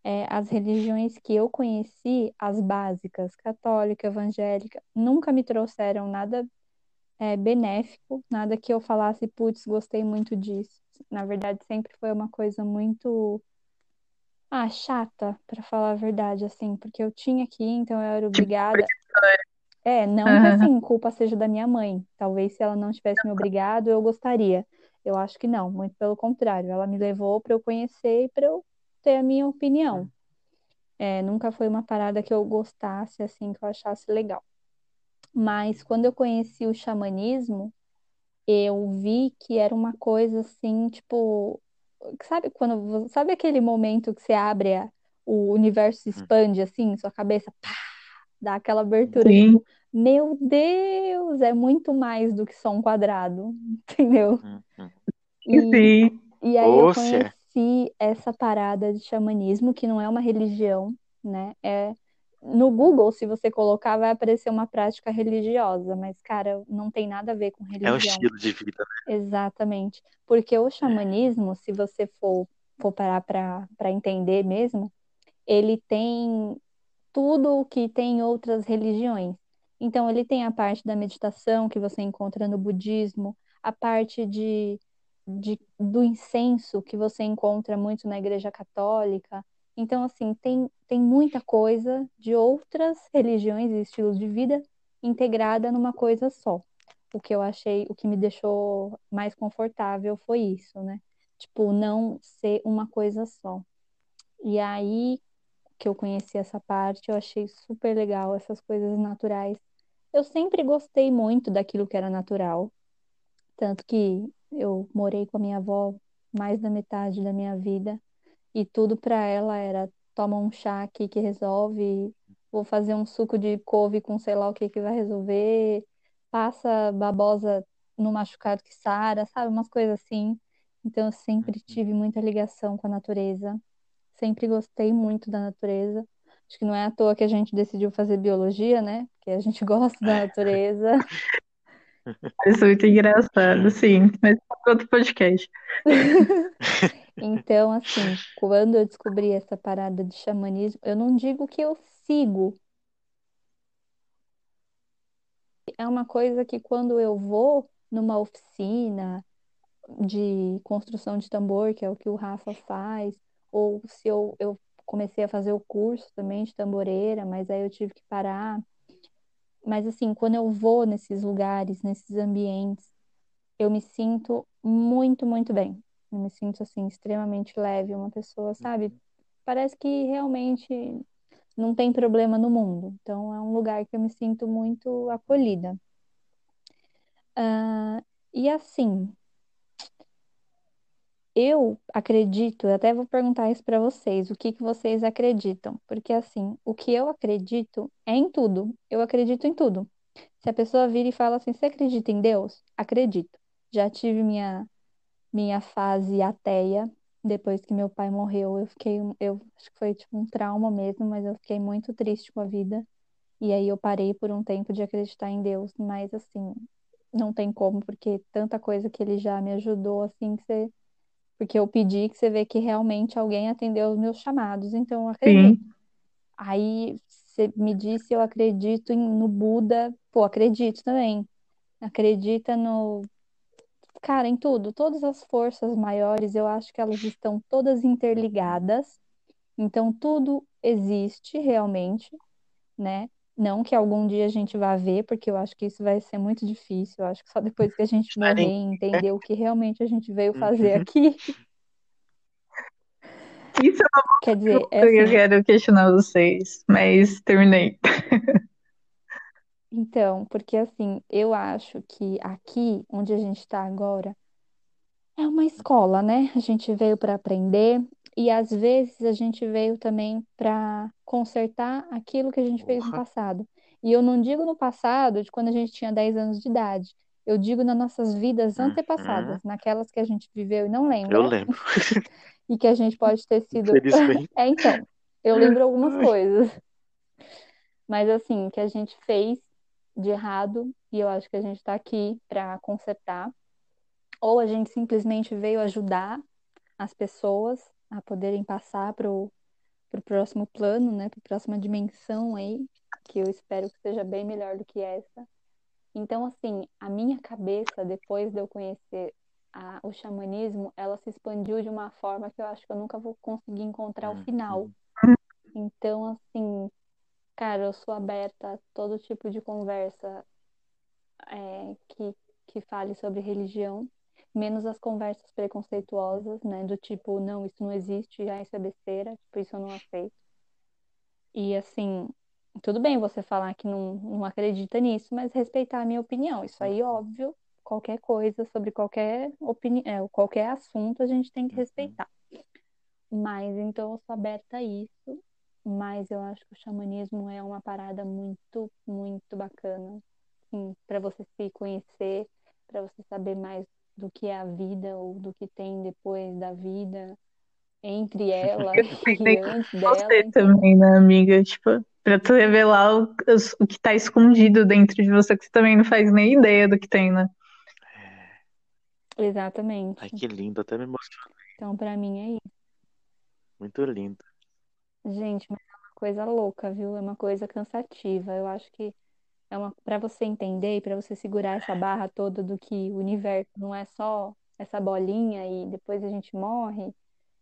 É, as religiões que eu conheci, as básicas, católica, evangélica, nunca me trouxeram nada, é, benéfico, nada que eu falasse, putz, gostei muito disso. Na verdade, sempre foi uma coisa muito, ah, chata, para falar a verdade, assim, porque eu tinha que ir, então eu era Tipo, obrigada. É, não que assim, culpa seja da minha mãe. Talvez se ela não tivesse me obrigado, eu gostaria. Eu acho que não, muito pelo contrário. Ela me levou para eu conhecer e para eu ter a minha opinião. É, nunca foi uma parada que eu gostasse, assim, que eu achasse legal. Mas quando eu conheci o xamanismo, eu vi que era uma coisa assim, tipo, sabe quando, sabe aquele momento que você abre a- o universo se Hum, expande assim, sua cabeça pá, dá aquela abertura, Sim, tipo, meu Deus, é muito mais do que só um quadrado, entendeu? E, sim. e aí eu é. conheci essa parada de xamanismo, que não é uma religião, né? É no Google, se você colocar, vai aparecer uma prática religiosa, mas, cara, não tem nada a ver com É um religião. estilo de vida. Exatamente. Porque o xamanismo, se você for, for parar para para entender mesmo, ele tem tudo o que tem em outras religiões. Então, ele tem a parte da meditação que você encontra no budismo, a parte de, de, do incenso que você encontra muito na Igreja Católica. Então, assim, tem, tem muita coisa de outras religiões e estilos de vida integrada numa coisa só. O que eu achei, o que me deixou mais confortável foi isso, né? Tipo, não ser uma coisa só. E aí, que eu conheci essa parte, eu achei super legal essas coisas naturais. Eu sempre gostei muito daquilo que era natural, tanto que eu morei com a minha avó mais da metade da minha vida e tudo para ela era toma um chá aqui que resolve, vou fazer um suco de couve com sei lá o que que vai resolver, passa babosa no machucado que sara, sabe, umas coisas assim. Então eu sempre Uhum. tive muita ligação com a natureza. Sempre gostei muito da natureza. Acho que não é à toa que a gente decidiu fazer biologia, né? Porque a gente gosta da natureza. Isso é muito engraçado, sim. Mas para outro podcast. Então, assim, quando eu descobri essa parada de xamanismo, eu não digo que eu sigo. É uma coisa que quando eu vou numa oficina de construção de tambor, que é o que o Rafa faz, ou se eu, eu comecei a fazer o curso também de tamboreira, mas aí eu tive que parar. Mas assim, quando eu vou nesses lugares, nesses ambientes, eu me sinto muito, muito bem. Eu me sinto assim extremamente leve, uma pessoa, sabe? Parece que realmente não tem problema no mundo. Então é um lugar que eu me sinto muito acolhida. Ah, e assim, eu acredito, eu até vou perguntar isso para vocês, o que que vocês acreditam? Porque assim, o que eu acredito é em tudo. Eu acredito em tudo. Se a pessoa vira e fala assim, você acredita em Deus? Acredito. Já tive minha minha fase ateia depois que meu pai morreu. Eu fiquei, eu acho que foi tipo um trauma mesmo, mas eu fiquei muito triste com a vida. E aí eu parei por um tempo de acreditar em Deus, mas assim, não tem como, porque tanta coisa que ele já me ajudou, assim, que você. Porque eu pedi que você vê que realmente alguém atendeu os meus chamados, então eu acredito. Sim. Aí você me disse, eu acredito em- no Buda, pô, acredito também. Acredita no. Cara, em tudo, todas as forças maiores, eu acho que elas estão todas interligadas, então tudo existe realmente né? Não que algum dia a gente vá ver, porque eu acho que isso vai ser muito difícil. Eu acho que só depois que a gente morrer e entender o que realmente a gente veio fazer Uhum. aqui. Isso é Quer dizer, uma é que eu assim. quero questionar vocês, mas terminei. Então, porque assim, eu acho que aqui, onde a gente está agora, é uma escola, né? A gente veio para aprender e às vezes a gente veio também para consertar aquilo que a gente fez no passado. E eu não digo no passado, de quando a gente tinha 10 anos de idade. Eu digo nas nossas vidas Uhum. antepassadas, naquelas que a gente viveu e não Eu lembra, lembro. e que a gente pode ter sido. É, então, eu lembro algumas coisas, mas assim, que a gente fez de errado, e eu acho que a gente está aqui para consertar, ou a gente simplesmente veio ajudar as pessoas a poderem passar para o próximo plano, né, para a próxima dimensão aí, que eu espero que seja bem melhor do que essa. Então, assim, a minha cabeça, depois de eu conhecer a- o xamanismo, ela se expandiu de uma forma que eu acho que eu nunca vou conseguir encontrar o final. Uhum. Então, assim, cara, eu sou aberta a todo tipo de conversa é, que, que fale sobre religião, menos as conversas preconceituosas, né? Do tipo, não, isso não existe, já isso é besteira, tipo, isso eu não aceito. E assim, tudo bem você falar que não, não acredita nisso, mas respeitar a minha opinião. Isso aí, óbvio, qualquer coisa sobre qualquer opinião, qualquer assunto a gente tem que Uhum. respeitar. Mas então eu sou aberta a isso, mas eu acho que o xamanismo é uma parada muito, muito bacana, assim, para você se conhecer, para você saber mais do que é a vida ou do que tem depois da vida, entre ela Eu e antes em dela. você também, né, amiga? Tipo, pra tu revelar o, o que tá escondido dentro de você, que você também não faz nem ideia do que tem, né? É. Ai, exatamente. que lindo. Até me emocionei. Então, para mim é isso. Muito lindo. Gente, mas é uma coisa louca, viu? É uma coisa cansativa. Eu acho que é uma para você entender e para você segurar essa barra toda do que o universo não é só essa bolinha e depois a gente morre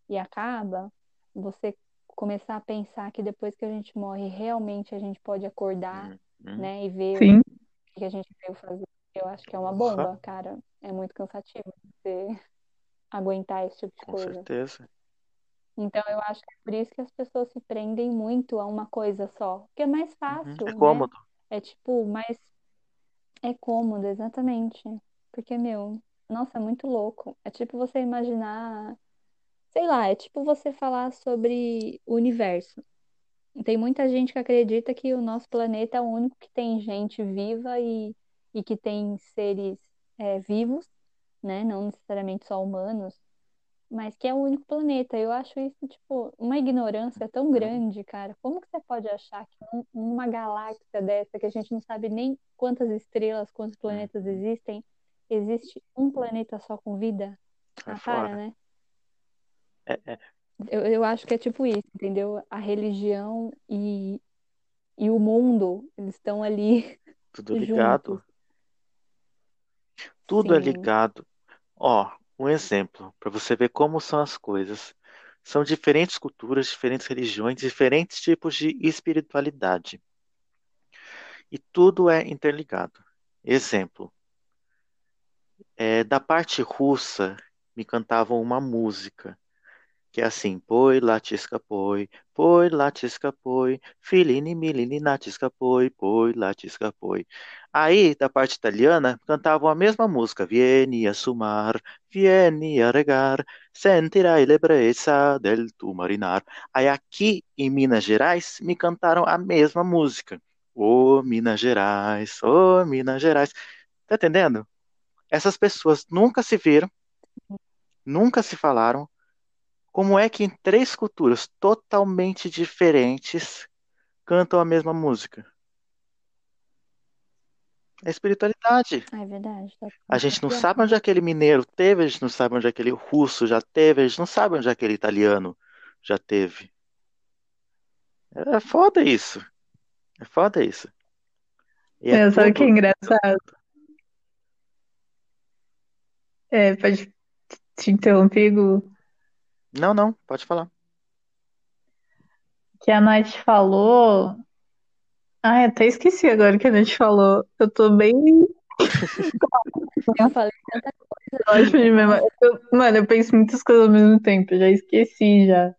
e acaba, você começar a pensar que depois que a gente morre, realmente a gente pode acordar, Uhum. né, e ver o Sim. que a gente veio fazer. Eu acho que é uma bomba, cara. É muito cansativo você aguentar esse tipo de Com coisa. certeza. Então, eu acho que é por isso que as pessoas se prendem muito a uma coisa só. Porque é mais Uhum. fácil, É né? É tipo, mais. É cômodo, exatamente. Porque, meu, nossa, é muito louco. É tipo você imaginar. Sei lá, é tipo você falar sobre o universo. Tem muita gente que acredita que o nosso planeta é o único que tem gente viva e, e que tem seres é, vivos, né? Não necessariamente só humanos, mas que é o único planeta. Eu acho isso, tipo, uma ignorância tão grande, cara. Como que você pode achar que num- numa galáxia dessa, que a gente não sabe nem quantas estrelas, quantos planetas Uhum. existem, existe um planeta só com vida? Ah, para, fora. né? É, é. Eu, eu acho que é tipo isso, entendeu? A religião e, e o mundo, eles estão ali Tudo ligado. juntos. Tudo é Sim, ligado. Ó, um exemplo, para você ver como são as coisas. São diferentes culturas, diferentes religiões, diferentes tipos de espiritualidade. E tudo é interligado. Exemplo, é, da parte russa, me cantavam uma música que é assim, poi latisca poi, poi latisca poi, filini milini natisca poi, poi latisca poi. Aí, da parte italiana, cantavam a mesma música, vieni a sumar, vieni a regar, sentirai l'ebbrezza del tu marinar. Aí aqui em Minas Gerais, me cantaram a mesma música. Ô Minas Gerais, ô Minas Gerais. Tá entendendo? Essas pessoas nunca se viram, nunca se falaram, como é que em três culturas totalmente diferentes cantam a mesma música? É espiritualidade. É verdade. tá A gente não sabe onde aquele mineiro teve, a gente não sabe onde aquele russo já teve, a gente não sabe onde aquele italiano já teve. É foda isso. É foda isso. E é É, sabe o que é tudo. engraçado? É, pode te interromper, Gu? Não, não, pode falar. Que a Nath falou. Ai, até esqueci agora o que a Nath falou. Eu tô bem Eu falei tanta de memória. Eu- mano, eu penso muitas coisas ao mesmo tempo, eu já esqueci já.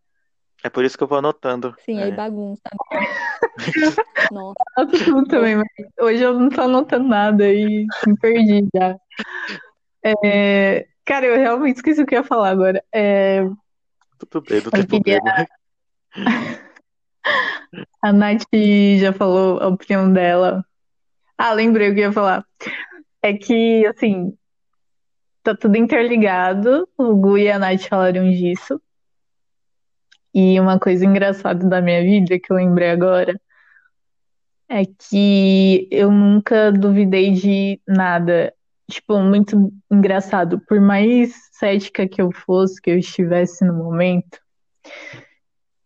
É por isso que eu vou anotando. Sim, aí É. bagunça. Nossa, tudo também, mas hoje eu não tô anotando nada e me perdi já. É, cara, eu realmente esqueci o que eu ia falar agora. É, Tudo bem, não eu tem queria. problema. A Nath já falou a opinião dela. Ah, lembrei o que eu ia falar. É que, assim, tá tudo interligado. O Gu e a Nath falaram disso. E uma coisa engraçada da minha vida que eu lembrei agora é que eu nunca duvidei de nada. Tipo, muito engraçado. Por mais cética que eu fosse, que eu estivesse no momento,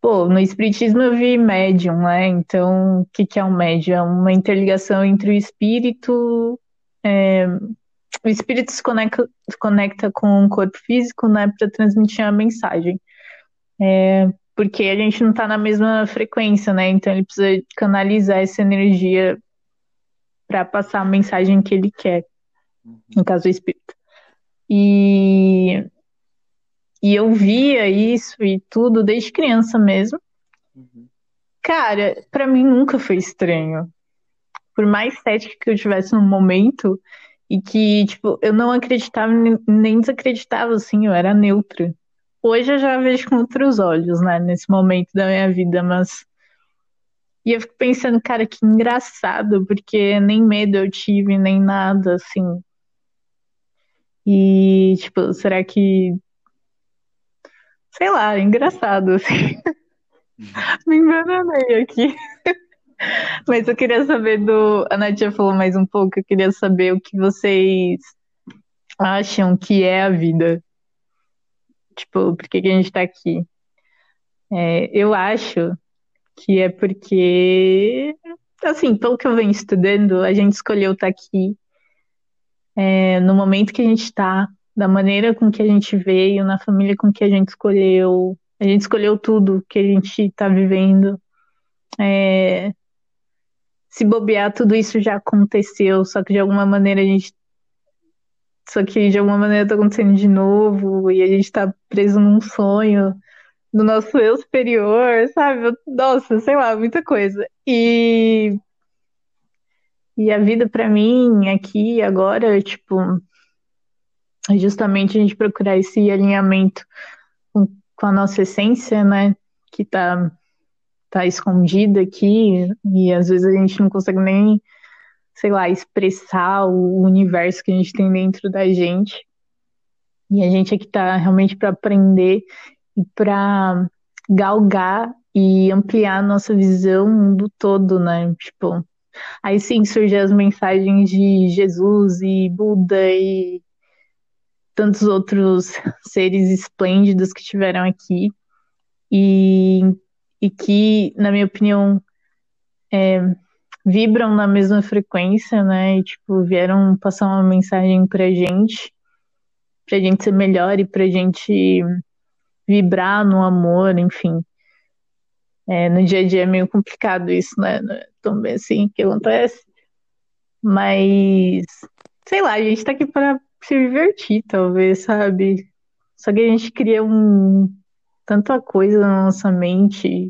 pô, no Espiritismo eu vi médium, né? Então, o que que é um médium? É uma interligação entre o espírito. é, O espírito se conecta, se conecta com o corpo físico, né, para transmitir a mensagem. É, porque a gente não tá na mesma frequência, né? Então ele precisa canalizar essa energia para passar a mensagem que ele quer, no caso do espírito. E, e eu via isso e tudo desde criança mesmo. Uhum. Cara, pra mim nunca foi estranho. Por mais cética que eu tivesse no momento e que, tipo, eu não acreditava nem- nem desacreditava, assim, eu era neutra. Hoje eu já vejo com outros olhos, né, nesse momento da minha vida, mas. E eu fico pensando, cara, que engraçado, porque nem medo eu tive, nem nada, assim. E, tipo, será que. Sei lá, é engraçado, assim. Me enganei aqui. Mas eu queria saber do. A Nath já falou mais um pouco, eu queria saber o que vocês acham que é a vida. Tipo, por que que a gente tá aqui? É, eu acho que é porque, assim, pelo que eu venho estudando, a gente escolheu estar aqui é, no momento que a gente está, da maneira com que a gente veio, na família com que a gente escolheu. A gente escolheu tudo que a gente está vivendo. É, se bobear, tudo isso já aconteceu, só que de alguma maneira a gente. Só que de alguma maneira tá acontecendo de novo e a gente tá preso num sonho do nosso eu superior, sabe? Nossa, sei lá, muita coisa. E, e a vida pra mim aqui agora, tipo, é justamente a gente procurar esse alinhamento com, com a nossa essência, né? Que tá, tá escondida aqui e às vezes a gente não consegue nem, sei lá, expressar o universo que a gente tem dentro da gente. E a gente aqui tá realmente para aprender e para galgar e ampliar a nossa visão do todo, né? Tipo, aí sim surgem as mensagens de Jesus e Buda e tantos outros seres esplêndidos que tiveram aqui e, e que, na minha opinião, é, vibram na mesma frequência, né? E, tipo, vieram passar uma mensagem pra gente, pra gente ser melhor e pra gente vibrar no amor, enfim. É, no dia a dia é meio complicado isso, né? É tão bem assim que acontece. Mas, sei lá, a gente tá aqui para se divertir, talvez, sabe? Só que a gente cria um. tanta coisa na nossa mente.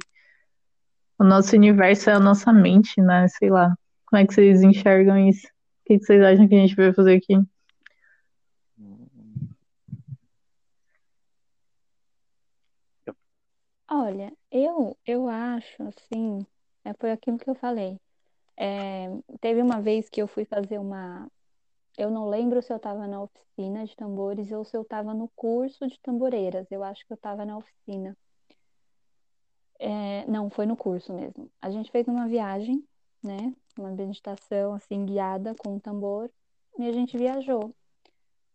O nosso universo é a nossa mente, né? Sei lá. Como é que vocês enxergam isso? O que vocês acham que a gente vai fazer aqui? Olha, eu, eu acho, assim, é, foi aquilo que eu falei. É, teve uma vez que eu fui fazer uma. Eu não lembro se eu estava na oficina de tambores ou se eu estava no curso de tamboreiras. Eu acho que eu estava na oficina. É, não, foi no curso mesmo. A gente fez uma viagem, né? Uma meditação assim guiada com um tambor e a gente viajou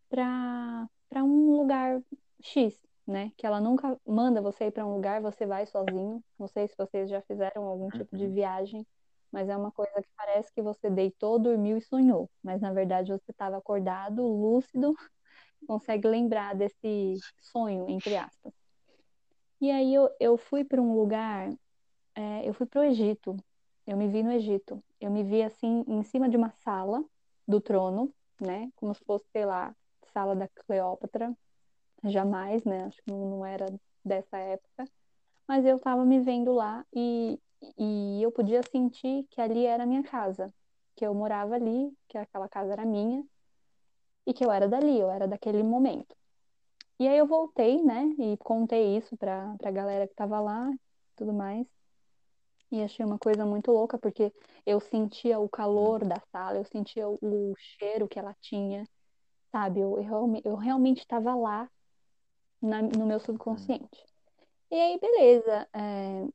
para para um lugar X, né? Que ela nunca manda você ir para um lugar, você vai sozinho. Não sei se vocês já fizeram algum tipo de Uhum. viagem, mas é uma coisa que parece que você deitou, dormiu e sonhou, mas na verdade você estava acordado, lúcido, consegue lembrar desse sonho, entre aspas. E aí eu, eu fui para um lugar, é, eu fui para o Egito. Eu me vi no Egito. Eu me vi assim em cima de uma sala do trono, né? Como se fosse, sei lá, sala da Cleópatra. Jamais, né? Acho que não, era dessa época. Mas eu tava me vendo lá e, e eu podia sentir que ali era a minha casa, que eu morava ali, que aquela casa era minha e que eu era dali, eu era daquele momento. E aí eu voltei, né? E contei isso pra, pra galera que tava lá, tudo mais. E achei uma coisa muito louca, porque eu sentia o calor da sala, eu sentia o, o cheiro que ela tinha, sabe? Eu, eu, eu realmente estava lá na- no meu subconsciente. E aí, beleza. é,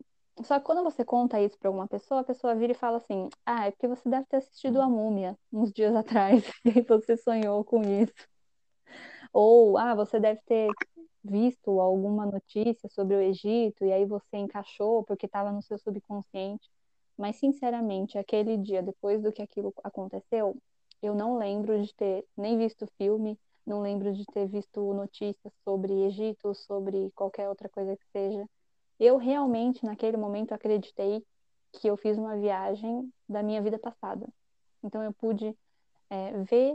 Só que quando você conta isso pra alguma pessoa, a pessoa vira e fala assim: Ah, é porque você deve ter assistido a Múmia uns dias atrás, e aí você sonhou com isso. Ou, ah, você deve ter visto alguma notícia sobre o Egito e aí você encaixou porque estava no seu subconsciente. Mas, sinceramente, aquele dia, depois do que aquilo aconteceu, eu não lembro de ter nem visto filme, não lembro de ter visto notícias sobre Egito, sobre qualquer outra coisa que seja. Eu realmente, naquele momento, acreditei que eu fiz uma viagem da minha vida passada. Então, eu pude, é, ver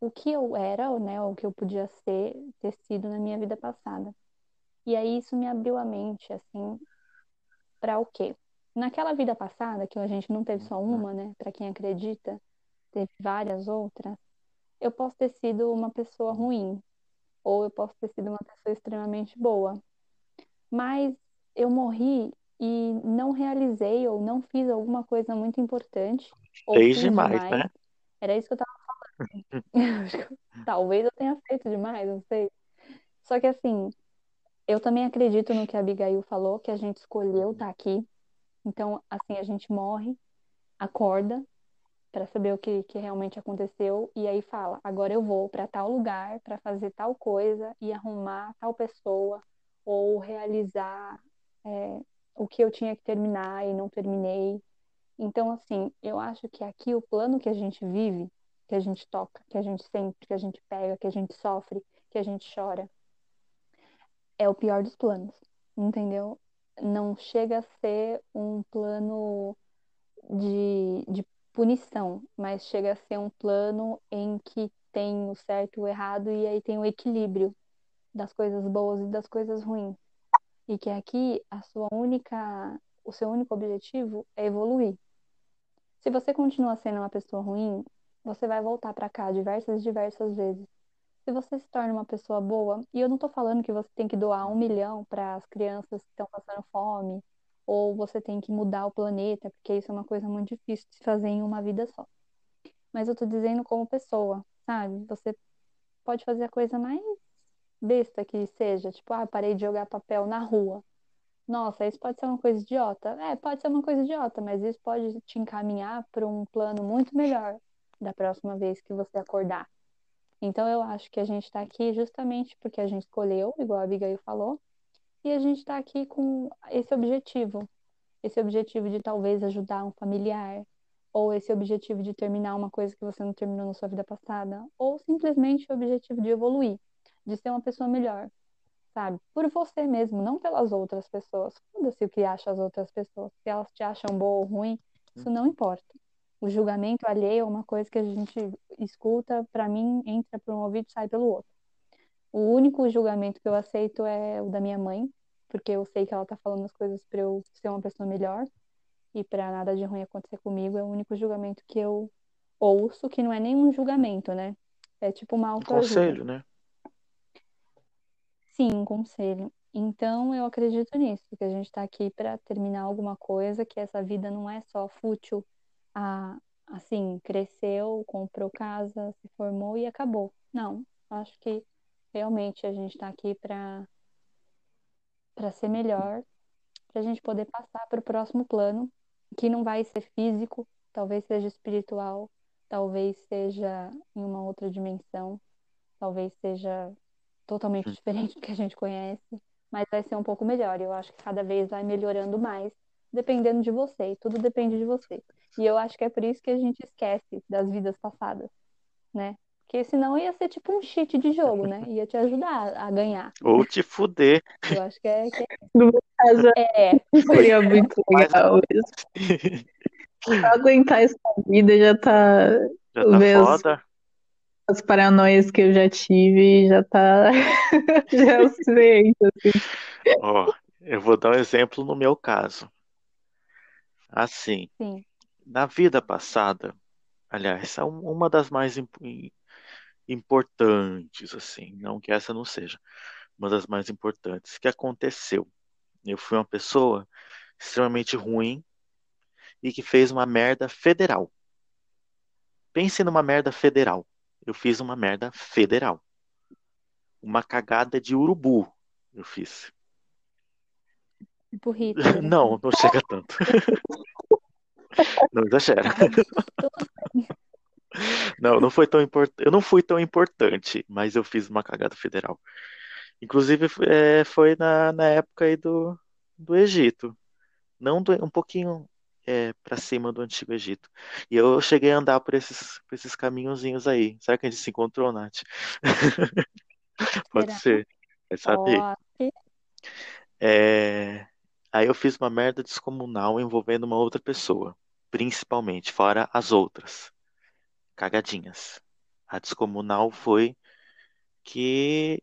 o que eu era, né, o que eu podia ser, ter sido na minha vida passada. E aí isso me abriu a mente, assim, para o quê? Naquela vida passada, que a gente não teve só uma, né, para quem acredita, teve várias outras, eu posso ter sido uma pessoa ruim, ou eu posso ter sido uma pessoa extremamente boa. Mas eu morri e não realizei ou não fiz alguma coisa muito importante, Fez demais, demais. né? Era isso que eu tava falando. Talvez eu tenha feito demais, não sei. Só que assim, eu também acredito no que a Abigail falou, que a gente escolheu estar aqui. Então, assim, a gente morre, acorda para saber o que, que realmente aconteceu e aí fala: agora eu vou para tal lugar para fazer tal coisa e arrumar tal pessoa ou realizar é, o que eu tinha que terminar e não terminei. Então, assim, eu acho que aqui o plano que a gente vive, que a gente toca, que a gente sente, que a gente pega, que a gente sofre, que a gente chora, é o pior dos planos, entendeu? Não chega a ser um plano de, de punição, mas chega a ser um plano em que tem o certo e o errado e aí tem o equilíbrio das coisas boas e das coisas ruins. E que aqui a sua única, o seu único objetivo é evoluir. Se você continua sendo uma pessoa ruim, você vai voltar para cá diversas, diversas vezes. Se você se torna uma pessoa boa, e eu não tô falando que você tem que doar um milhão para as crianças que estão passando fome, ou você tem que mudar o planeta, porque isso é uma coisa muito difícil de se fazer em uma vida só. Mas eu tô dizendo como pessoa, sabe? Você pode fazer a coisa mais besta que seja, tipo, ah, parei de jogar papel na rua. Nossa, isso pode ser uma coisa idiota. É, pode ser uma coisa idiota, mas isso pode te encaminhar para um plano muito melhor da próxima vez que você acordar. Então eu acho que a gente está aqui justamente porque a gente escolheu, igual a Abigail falou, e a gente está aqui com esse objetivo. Esse objetivo de talvez ajudar um familiar, ou esse objetivo de terminar uma coisa que você não terminou na sua vida passada, ou simplesmente o objetivo de evoluir, de ser uma pessoa melhor, sabe? Por você mesmo, não pelas outras pessoas. Foda-se o que acham as outras pessoas. Se elas te acham boa ou ruim, isso não importa. O julgamento alheio é uma coisa que a gente escuta, para mim, entra por um ouvido e sai pelo outro. O único julgamento que eu aceito é o da minha mãe, porque eu sei que ela tá falando as coisas para eu ser uma pessoa melhor e para nada de ruim acontecer comigo. É o único julgamento que eu ouço, que não é nenhum julgamento, né? É tipo uma Um autoajuda. conselho, né? Sim, um conselho. Então, eu acredito nisso, que a gente está aqui para terminar alguma coisa, que essa vida não é só fútil, a, assim, cresceu, comprou casa, se formou e acabou. Não, acho que realmente a gente está aqui para para ser melhor, para a gente poder passar para o próximo plano, que não vai ser físico, talvez seja espiritual, talvez seja em uma outra dimensão, talvez seja totalmente diferente do que a gente conhece, mas vai ser um pouco melhor. Eu acho que cada vez vai melhorando mais, dependendo de você, tudo depende de você. E eu acho que é por isso que a gente esquece das vidas passadas, né? Porque senão ia ser tipo um cheat de jogo, né? Ia te ajudar a ganhar. Ou te fuder. Eu acho que é, que No meu caso, é, é, seria muito legal isso. Pra aguentar essa vida já tá. Já tá foda. As paranoias que eu já tive já tá. já é o suficiente, assim. Ó, eu vou dar um exemplo no meu caso. Assim, sim. na vida passada, aliás, é um- uma das mais importantes, assim, não que essa não seja, uma das mais importantes, que aconteceu. Eu fui uma pessoa extremamente ruim e que fez uma merda federal. Pense numa merda federal. Eu fiz uma merda federal. Uma cagada de urubu eu fiz. Tipo Hitler. Não, não chega tanto. Não exagera. Não, não foi tão importante. Eu não fui tão importante, mas eu fiz uma cagada federal. Inclusive, é, foi na, na época aí do, do Egito. Não do- um pouquinho é, para cima do Antigo Egito. E eu cheguei a andar por esses, por esses caminhozinhos aí. Será que a gente se encontrou, Nath? Pode Será? ser. Vai saber. É, Aí eu fiz uma merda descomunal envolvendo uma outra pessoa, principalmente, fora as outras. Cagadinhas. A descomunal foi que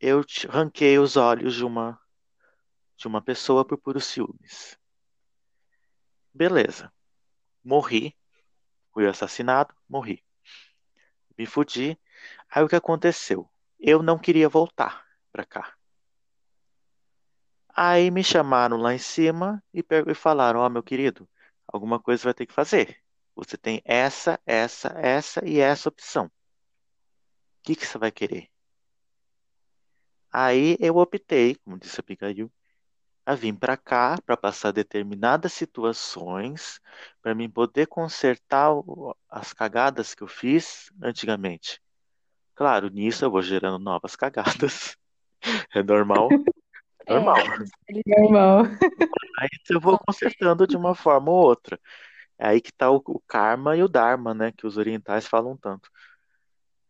eu ranquei os olhos de uma de uma pessoa por puros ciúmes. Beleza. Morri. Fui assassinado, morri. Me fudi. Aí o que aconteceu? Eu não queria voltar pra cá. Aí me chamaram lá em cima e, e falaram: Ó, meu querido, alguma coisa vai ter que fazer. Você tem essa, essa, essa e essa opção. O que que você vai querer? Aí eu optei, como disse a Abigail, a vir para cá para passar determinadas situações para mim poder consertar as cagadas que eu fiz antigamente. Claro, nisso eu vou gerando novas cagadas. É normal. É normal. ele- Normal. Aí eu vou consertando de uma forma ou outra. É aí que tá o, o karma e o dharma, né? Que os orientais falam tanto.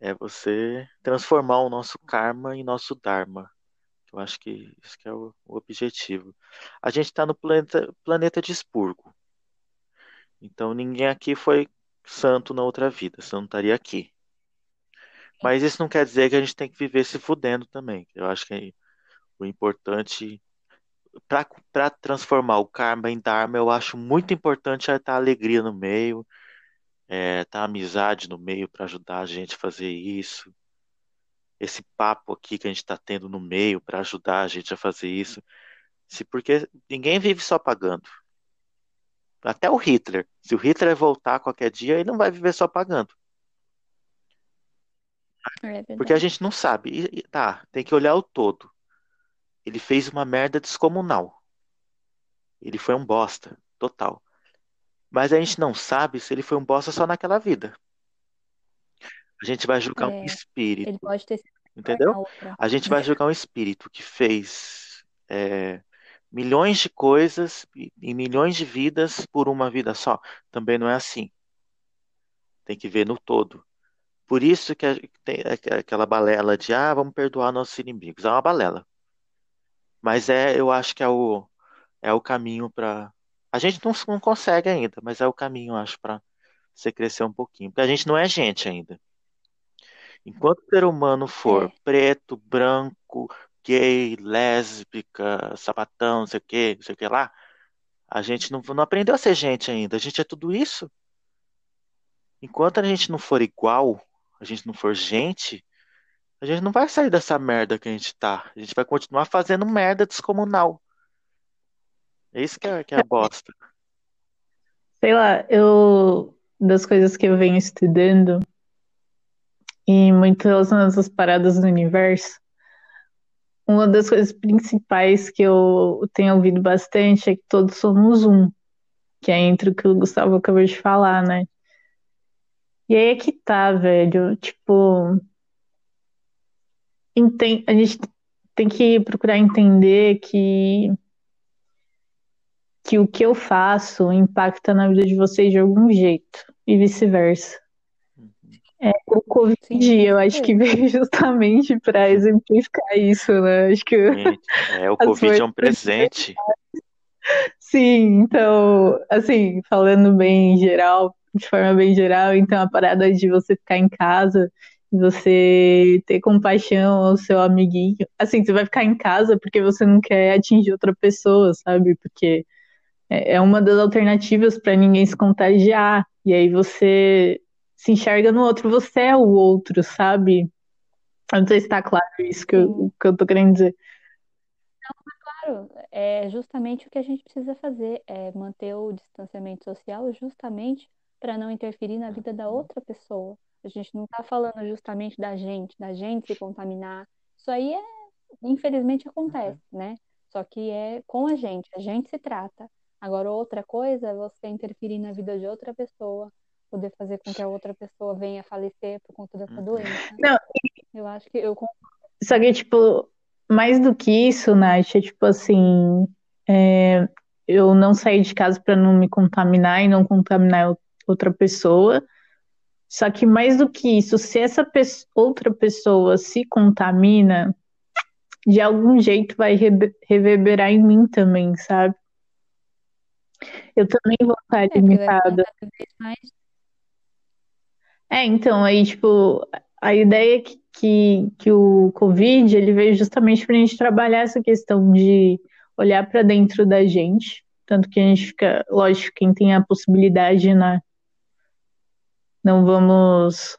É você transformar o nosso karma em nosso dharma. Eu acho que isso que é o, o objetivo. A gente está no planeta, planeta de expurgo. Então ninguém aqui foi santo na outra vida, senão não estaria aqui. Mas isso não quer dizer que a gente tem que viver se fudendo também. Eu acho que o importante para transformar o karma em dharma, eu acho muito importante estar a alegria no meio, é, tá a amizade no meio para ajudar a gente a fazer isso. Esse papo aqui que a gente está tendo no meio para ajudar a gente a fazer isso. Se, porque ninguém vive só pagando. Até o Hitler. Se o Hitler voltar qualquer dia, ele não vai viver só pagando. É. Porque a gente não sabe. E- tá, tem que olhar o todo. Ele fez uma merda descomunal. Ele foi um bosta, total. Mas a gente não sabe se ele foi um bosta só naquela vida. A gente vai julgar um É, espírito, Ele pode ter sido entendeu? A gente vai julgar um espírito que fez é, milhões de coisas e, milhões de vidas por uma vida só. Também não é assim. Tem que ver no todo. Por isso que a- tem aqu- aquela balela de ah, vamos perdoar nossos inimigos. É uma balela. Mas é, eu acho que é o, é o caminho para. A gente não, não consegue ainda, mas é o caminho, eu acho, para você crescer um pouquinho. Porque a gente não é gente ainda. Enquanto o ser humano for É. preto, branco, gay, lésbica, sapatão, não sei o que, não sei o que lá, a gente não, não aprendeu a ser gente ainda. A gente é tudo isso. Enquanto a gente não for igual, a gente não for gente, a gente não vai sair dessa merda que a gente tá. A gente vai continuar fazendo merda descomunal. É isso que é, que é a bosta. Sei lá, eu. Das coisas que eu venho estudando, e muitas dessas paradas do universo, uma das coisas principais que eu tenho ouvido bastante é que todos somos um, que é entre o que o Gustavo acabou de falar, né? E aí é que tá, velho. Tipo, a gente tem que procurar entender que que o que eu faço impacta na vida de vocês de algum jeito e vice-versa. É, o Covid, Sim, eu acho que veio justamente para exemplificar isso, né? Acho que é, o Covid é um presente. Sim, então, assim, falando bem em geral, de forma bem geral, então a parada de você ficar em casa, você ter compaixão ao seu amiguinho, assim, você vai ficar em casa porque você não quer atingir outra pessoa, sabe? Porque é, é uma das alternativas para ninguém se contagiar. E aí você se enxerga no outro, você é o outro, sabe? Eu não sei se está claro isso que eu, que eu tô querendo dizer. Não, claro, é justamente o que a gente precisa fazer, é manter o distanciamento social justamente para não interferir na vida da outra pessoa. A gente não está falando justamente da gente, da gente se contaminar. Isso aí é, infelizmente acontece, né? Só que é com a gente, a gente se trata. Agora, outra coisa é você interferir na vida de outra pessoa, poder fazer com que a outra pessoa venha a falecer por conta dessa uhum. doença. Não, eu acho que eu Só que, tipo, mais do que isso, Nath, é tipo assim, é, eu não saí de casa para não me contaminar e não contaminar outra pessoa. Só que mais do que isso, se essa outra pessoa se contamina, de algum jeito vai reverberar em mim também, sabe? Eu também vou estar é, limitada. Mais... É, então, aí, tipo, a ideia é que, que, que o Covid, ele veio justamente para a gente trabalhar essa questão de olhar para dentro da gente, tanto que a gente fica, lógico, quem tem a possibilidade, né, não vamos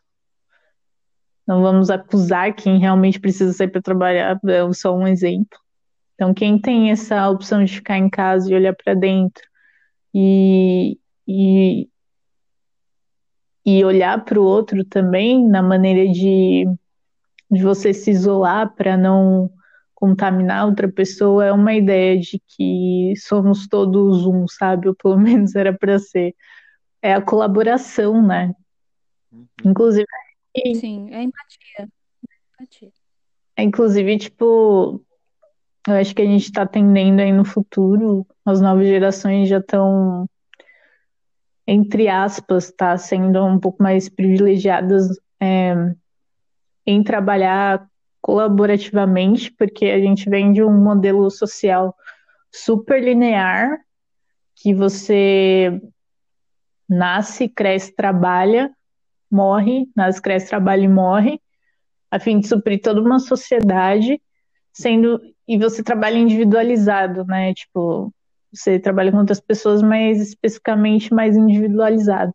não vamos acusar quem realmente precisa sair para trabalhar, é só um exemplo. Então, quem tem essa opção de ficar em casa e olhar para dentro e, e, e olhar para o outro também na maneira de, de você se isolar para não contaminar outra pessoa é uma ideia de que somos todos um, sabe? Ou pelo menos era para ser. É a colaboração, né? Uhum. Inclusive. Sim, é empatia. É empatia. É, inclusive, tipo, eu acho que a gente está tendendo aí no futuro, as novas gerações já estão, entre aspas, tá sendo um pouco mais privilegiadas é, em trabalhar colaborativamente, porque a gente vem de um modelo social super linear, que você nasce, cresce, trabalha, morre, nasce, cresce, trabalha e morre, a fim de suprir toda uma sociedade, sendo e você trabalha individualizado, né? Tipo, você trabalha com outras pessoas, mas especificamente mais individualizado.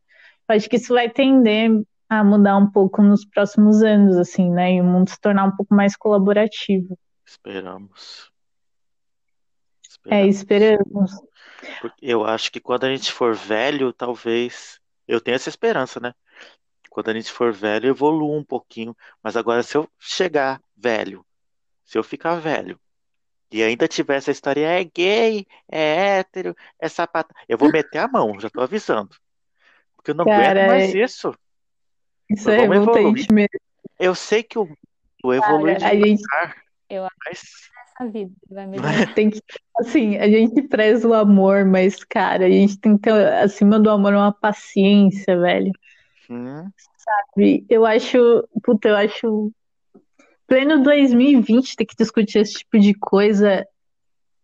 Eu acho que isso vai tender a mudar um pouco nos próximos anos, assim, né? E o mundo se tornar um pouco mais colaborativo. Esperamos. É, esperamos. É, esperamos. Porque eu acho que quando a gente for velho, talvez. Eu tenho essa esperança, né? Quando a gente for velho, evolua um pouquinho. Mas agora, se eu chegar velho, se eu ficar velho, e ainda tiver essa história, é gay, é hétero, é sapata, eu vou meter a mão, já tô avisando. Porque eu não Cara, aguento mais isso. Isso é revoltante mesmo. Eu sei que o, o evolui Cara, a gente... Eu acho mas... essa vida vai melhorar. Tem que, assim, a gente preza o amor, mas, cara, a gente tem que ter acima do amor uma paciência, velho. Sabe? Eu acho, puta, eu acho pleno 2020 ter que discutir esse tipo de coisa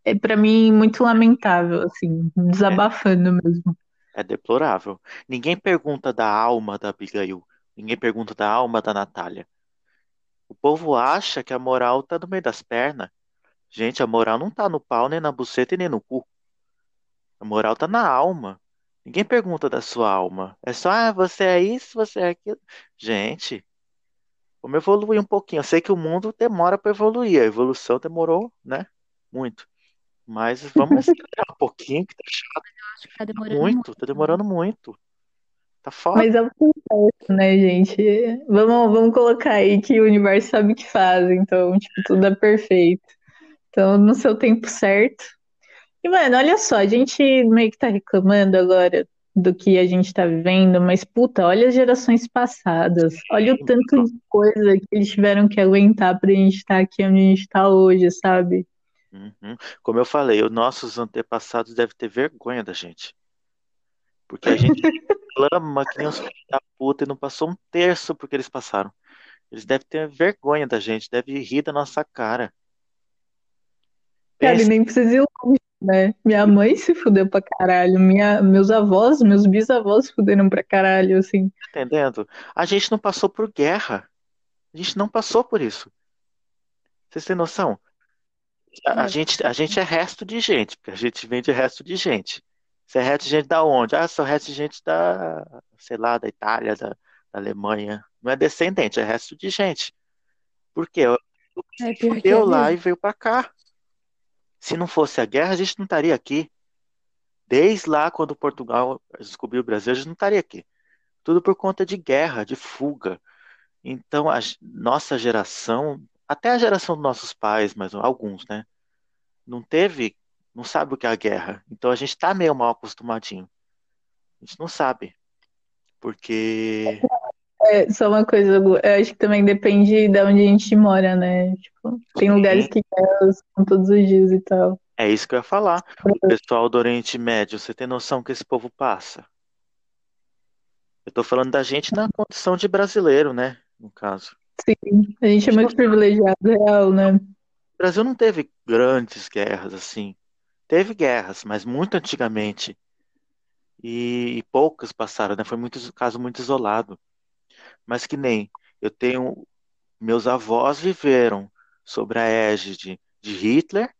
é para mim muito lamentável, assim, desabafando é. mesmo. É deplorável. Ninguém pergunta da alma da Abigail. Ninguém pergunta da alma da Natália. O povo acha que a moral tá no meio das pernas. Gente, a moral não tá no pau, nem na buceta e nem no cu. A moral tá na alma. Ninguém pergunta da sua alma. É só, ah, você é isso, você é aquilo. Gente, vamos evoluir um pouquinho. Eu sei que o mundo demora para evoluir. A evolução demorou, né? Muito. Mas vamos acelerar um pouquinho, que tá chato. Acho que tá demorando Muito, muito. tá demorando muito. Tá foda. Mas é o universo, né, gente? Vamos, vamos colocar aí que o universo sabe o que faz, então, tipo, tudo é perfeito. Então, no seu tempo certo. E, mano, olha só, a gente meio que tá reclamando agora do que a gente tá vivendo, mas, puta, olha as gerações passadas. Olha o tanto de coisa que eles tiveram que aguentar pra gente estar aqui onde a gente tá hoje, sabe? Uhum. Como eu falei, os nossos antepassados devem ter vergonha da gente. Porque a gente reclama que nem os filhos da puta e não passou um terço porque eles passaram. Eles devem ter vergonha da gente, devem rir da nossa cara. Cara, e Pensa, nem precisa ir longe, né? Minha mãe se fudeu pra caralho, minha, meus avós, meus bisavós se fuderam pra caralho, assim. entendendo? A gente não passou por guerra. A gente não passou por isso. Vocês têm noção? A, É, gente, a gente é resto de gente, porque a gente vem de resto de gente. Você é resto de gente da onde? Ah, sou resto de gente da, sei lá, da Itália, da, da Alemanha. Não é descendente, é resto de gente. Por quê? é Se pior que é lá e veio pra cá. Se não fosse a guerra, a gente não estaria aqui. Desde lá, quando Portugal descobriu o Brasil, a gente não estaria aqui. Tudo por conta de guerra, de fuga. Então, a nossa geração, até a geração dos nossos pais, mas alguns, né? Não teve, não sabe o que é a guerra. Então, a gente tá meio mal acostumadinho. A gente não sabe. Porque É, só uma coisa, eu acho que também depende de onde a gente mora, né? Tipo, tem lugares que guerras são todos os dias e tal. é isso que eu ia falar. O pessoal do Oriente Médio, você tem noção que esse povo passa? Eu tô falando da gente na condição de brasileiro, né? No caso. Sim, a gente é muito privilegiado, real, né? O Brasil não teve grandes guerras assim. Teve guerras, mas muito antigamente. E, e poucas passaram, né? Foi muito caso muito isolado. Mas que nem eu tenho, meus avós viveram sob a égide de Hitler,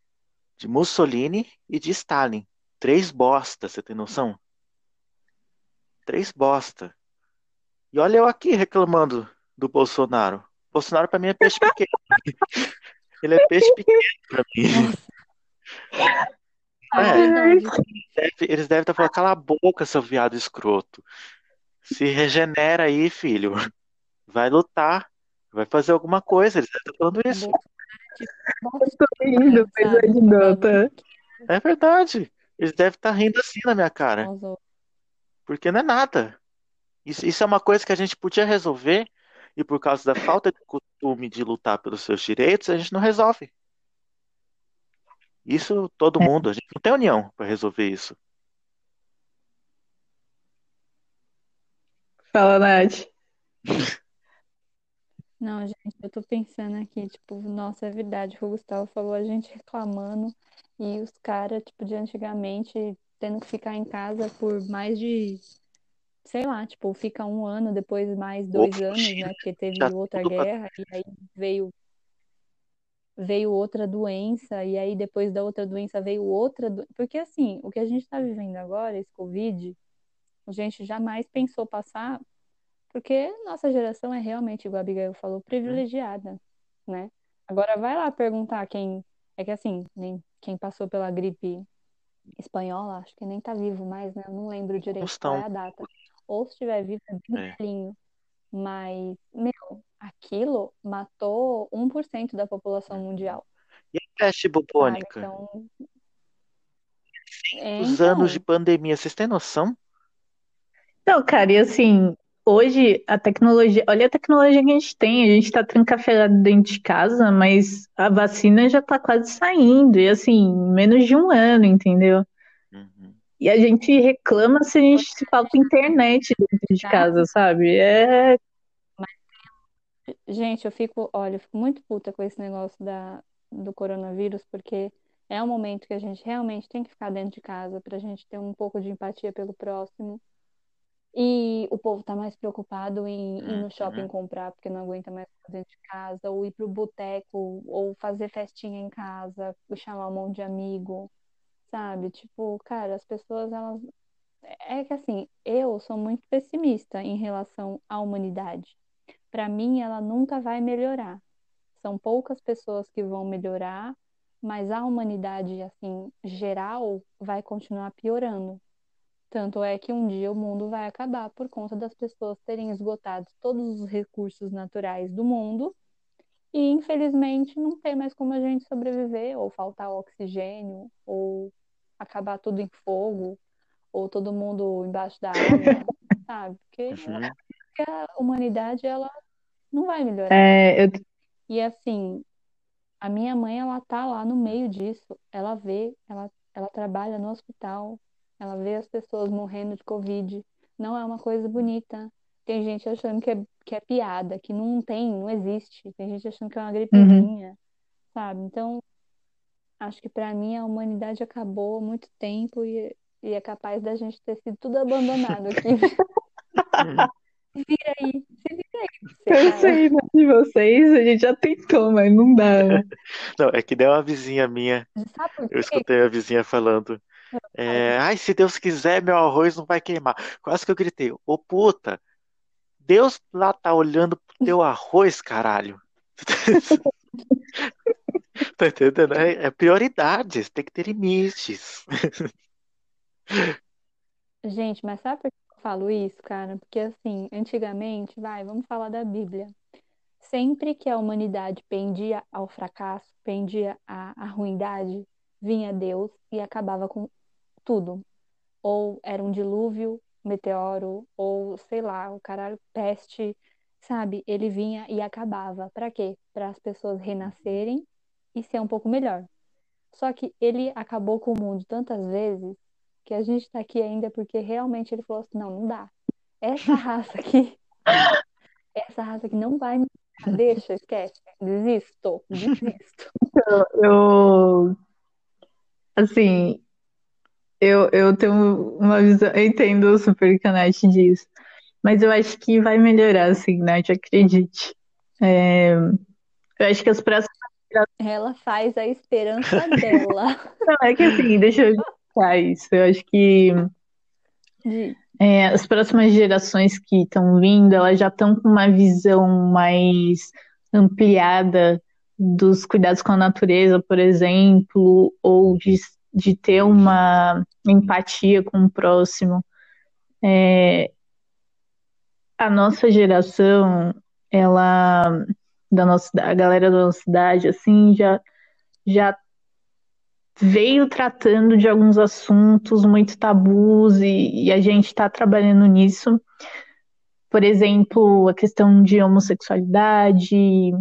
de Mussolini e de Stalin. Três bosta, você tem noção? Três bosta. E olha eu aqui reclamando do Bolsonaro. Bolsonaro pra mim é peixe pequeno. Ele é peixe pequeno pra mim. É eles devem estar falando, cala a boca, seu viado escroto. Se regenera aí, filho. Vai lutar. Vai fazer alguma coisa. Eles devem estar falando isso. É Tô rindo, sabe? Um bagulho anedota. É verdade. Eles devem estar rindo assim na minha cara. Porque não é nada. Isso, isso é uma coisa que a gente podia resolver. E por causa da falta de costume de lutar pelos seus direitos, a gente não resolve. Isso todo mundo. A gente não tem união para resolver isso. Fala, Nath. Não, gente, eu tô pensando aqui, tipo, nossa, é verdade, o que o Gustavo falou, a gente reclamando e os caras, tipo, de antigamente tendo que ficar em casa por mais de, sei lá, tipo, fica um ano, depois mais dois Ou anos, né? Porque teve outra guerra e aí veio veio outra doença e aí depois da outra doença veio outra, do... porque assim, o que a gente tá vivendo agora, esse Covid, a gente jamais pensou passar porque nossa geração é realmente, igual a Abigail falou, privilegiada, né? Agora vai lá perguntar quem. É que assim, nem quem passou pela gripe espanhola, acho que nem tá vivo mais, né? Eu não lembro direito Uns qual é estão. a data. Ou se estiver vivo, é bem É. velhinho. Mas, meu, aquilo matou 1% da população mundial, E a peste bubônica? Então, é, Os anos de então, pandemia, vocês têm noção? Não, cara, e assim, hoje a tecnologia, olha a tecnologia que a gente tem, a gente tá trancafiado dentro de casa, mas a vacina já tá quase saindo, e assim, menos de um ano, entendeu? Uhum. E a gente reclama se a gente se falta internet dentro de casa, sabe? É, Gente, eu fico, olha, eu fico muito puta com esse negócio da, do coronavírus, porque é um momento que a gente realmente tem que ficar dentro de casa pra gente ter um pouco de empatia pelo próximo. E o povo tá mais preocupado em ir no shopping Uhum. comprar porque não aguenta mais ficar dentro de casa, ou ir pro boteco, ou fazer festinha em casa, chamar um monte de amigo, sabe? Tipo, cara, as pessoas, elas. É que assim, eu sou muito pessimista em relação à humanidade. Para mim, ela nunca vai melhorar. São poucas pessoas que vão melhorar, mas a humanidade, assim, geral, vai continuar piorando. Tanto é que um dia o mundo vai acabar por conta das pessoas terem esgotado todos os recursos naturais do mundo e, infelizmente, não tem mais como a gente sobreviver, ou faltar oxigênio, ou acabar tudo em fogo, ou todo mundo embaixo da água, sabe? Porque, Uhum. a humanidade, ela não vai melhorar. É, eu, E assim, a minha mãe, ela tá lá no meio disso. Ela vê, ela, ela trabalha no hospital, ela vê as pessoas morrendo de Covid. Não é uma coisa bonita. Tem gente achando que é, que é piada, que não tem, não existe. Tem gente achando que é uma gripezinha, sabe? Então, acho que pra mim a humanidade acabou há muito tempo e, e é capaz da gente ter sido tudo abandonado aqui. Se vira aí, se vira aí, você, eu sei, né, de vocês, a gente já tentou, mas não dá, né? Não, é que nem uma vizinha minha. Sabe por Eu escutei a vizinha falando. É, Ai, se Deus quiser, meu arroz não vai queimar. Quase que eu gritei, ô puta, Deus lá tá olhando pro teu arroz, caralho. Tá entendendo? É, é prioridades, tem que ter limites. Gente, mas sabe por que eu falo isso, cara? Porque assim, antigamente, vai, vamos falar da Bíblia. Sempre que a humanidade pendia ao fracasso, pendia à, à ruindade, vinha Deus e acabava com tudo. Ou era um dilúvio, meteoro, ou sei lá, o caralho, peste, sabe? Ele vinha e acabava. Pra quê? Para as pessoas renascerem e ser um pouco melhor. Só que ele acabou com o mundo tantas vezes que a gente tá aqui ainda porque realmente ele falou assim: não, não dá. Essa raça aqui, essa raça aqui não vai me. Deixa, esquece. Desisto, desisto. Eu, assim, eu, eu tenho uma visão, eu entendo o Super Canete disso, mas eu acho que vai melhorar, assim, Nath, acredite. É, eu acho que as próximas. Ela faz a esperança dela. Não, é que assim, deixa eu explicar isso. Eu acho que é, as próximas gerações que estão vindo, elas já estão com uma visão mais ampliada dos cuidados com a natureza, por exemplo, ou de, de ter uma empatia com o próximo. É, a nossa geração, ela, da nossa, a galera da nossa idade, assim, já, já veio tratando de alguns assuntos muito tabus e, e a gente está trabalhando nisso. Por exemplo, a questão de homossexualidade,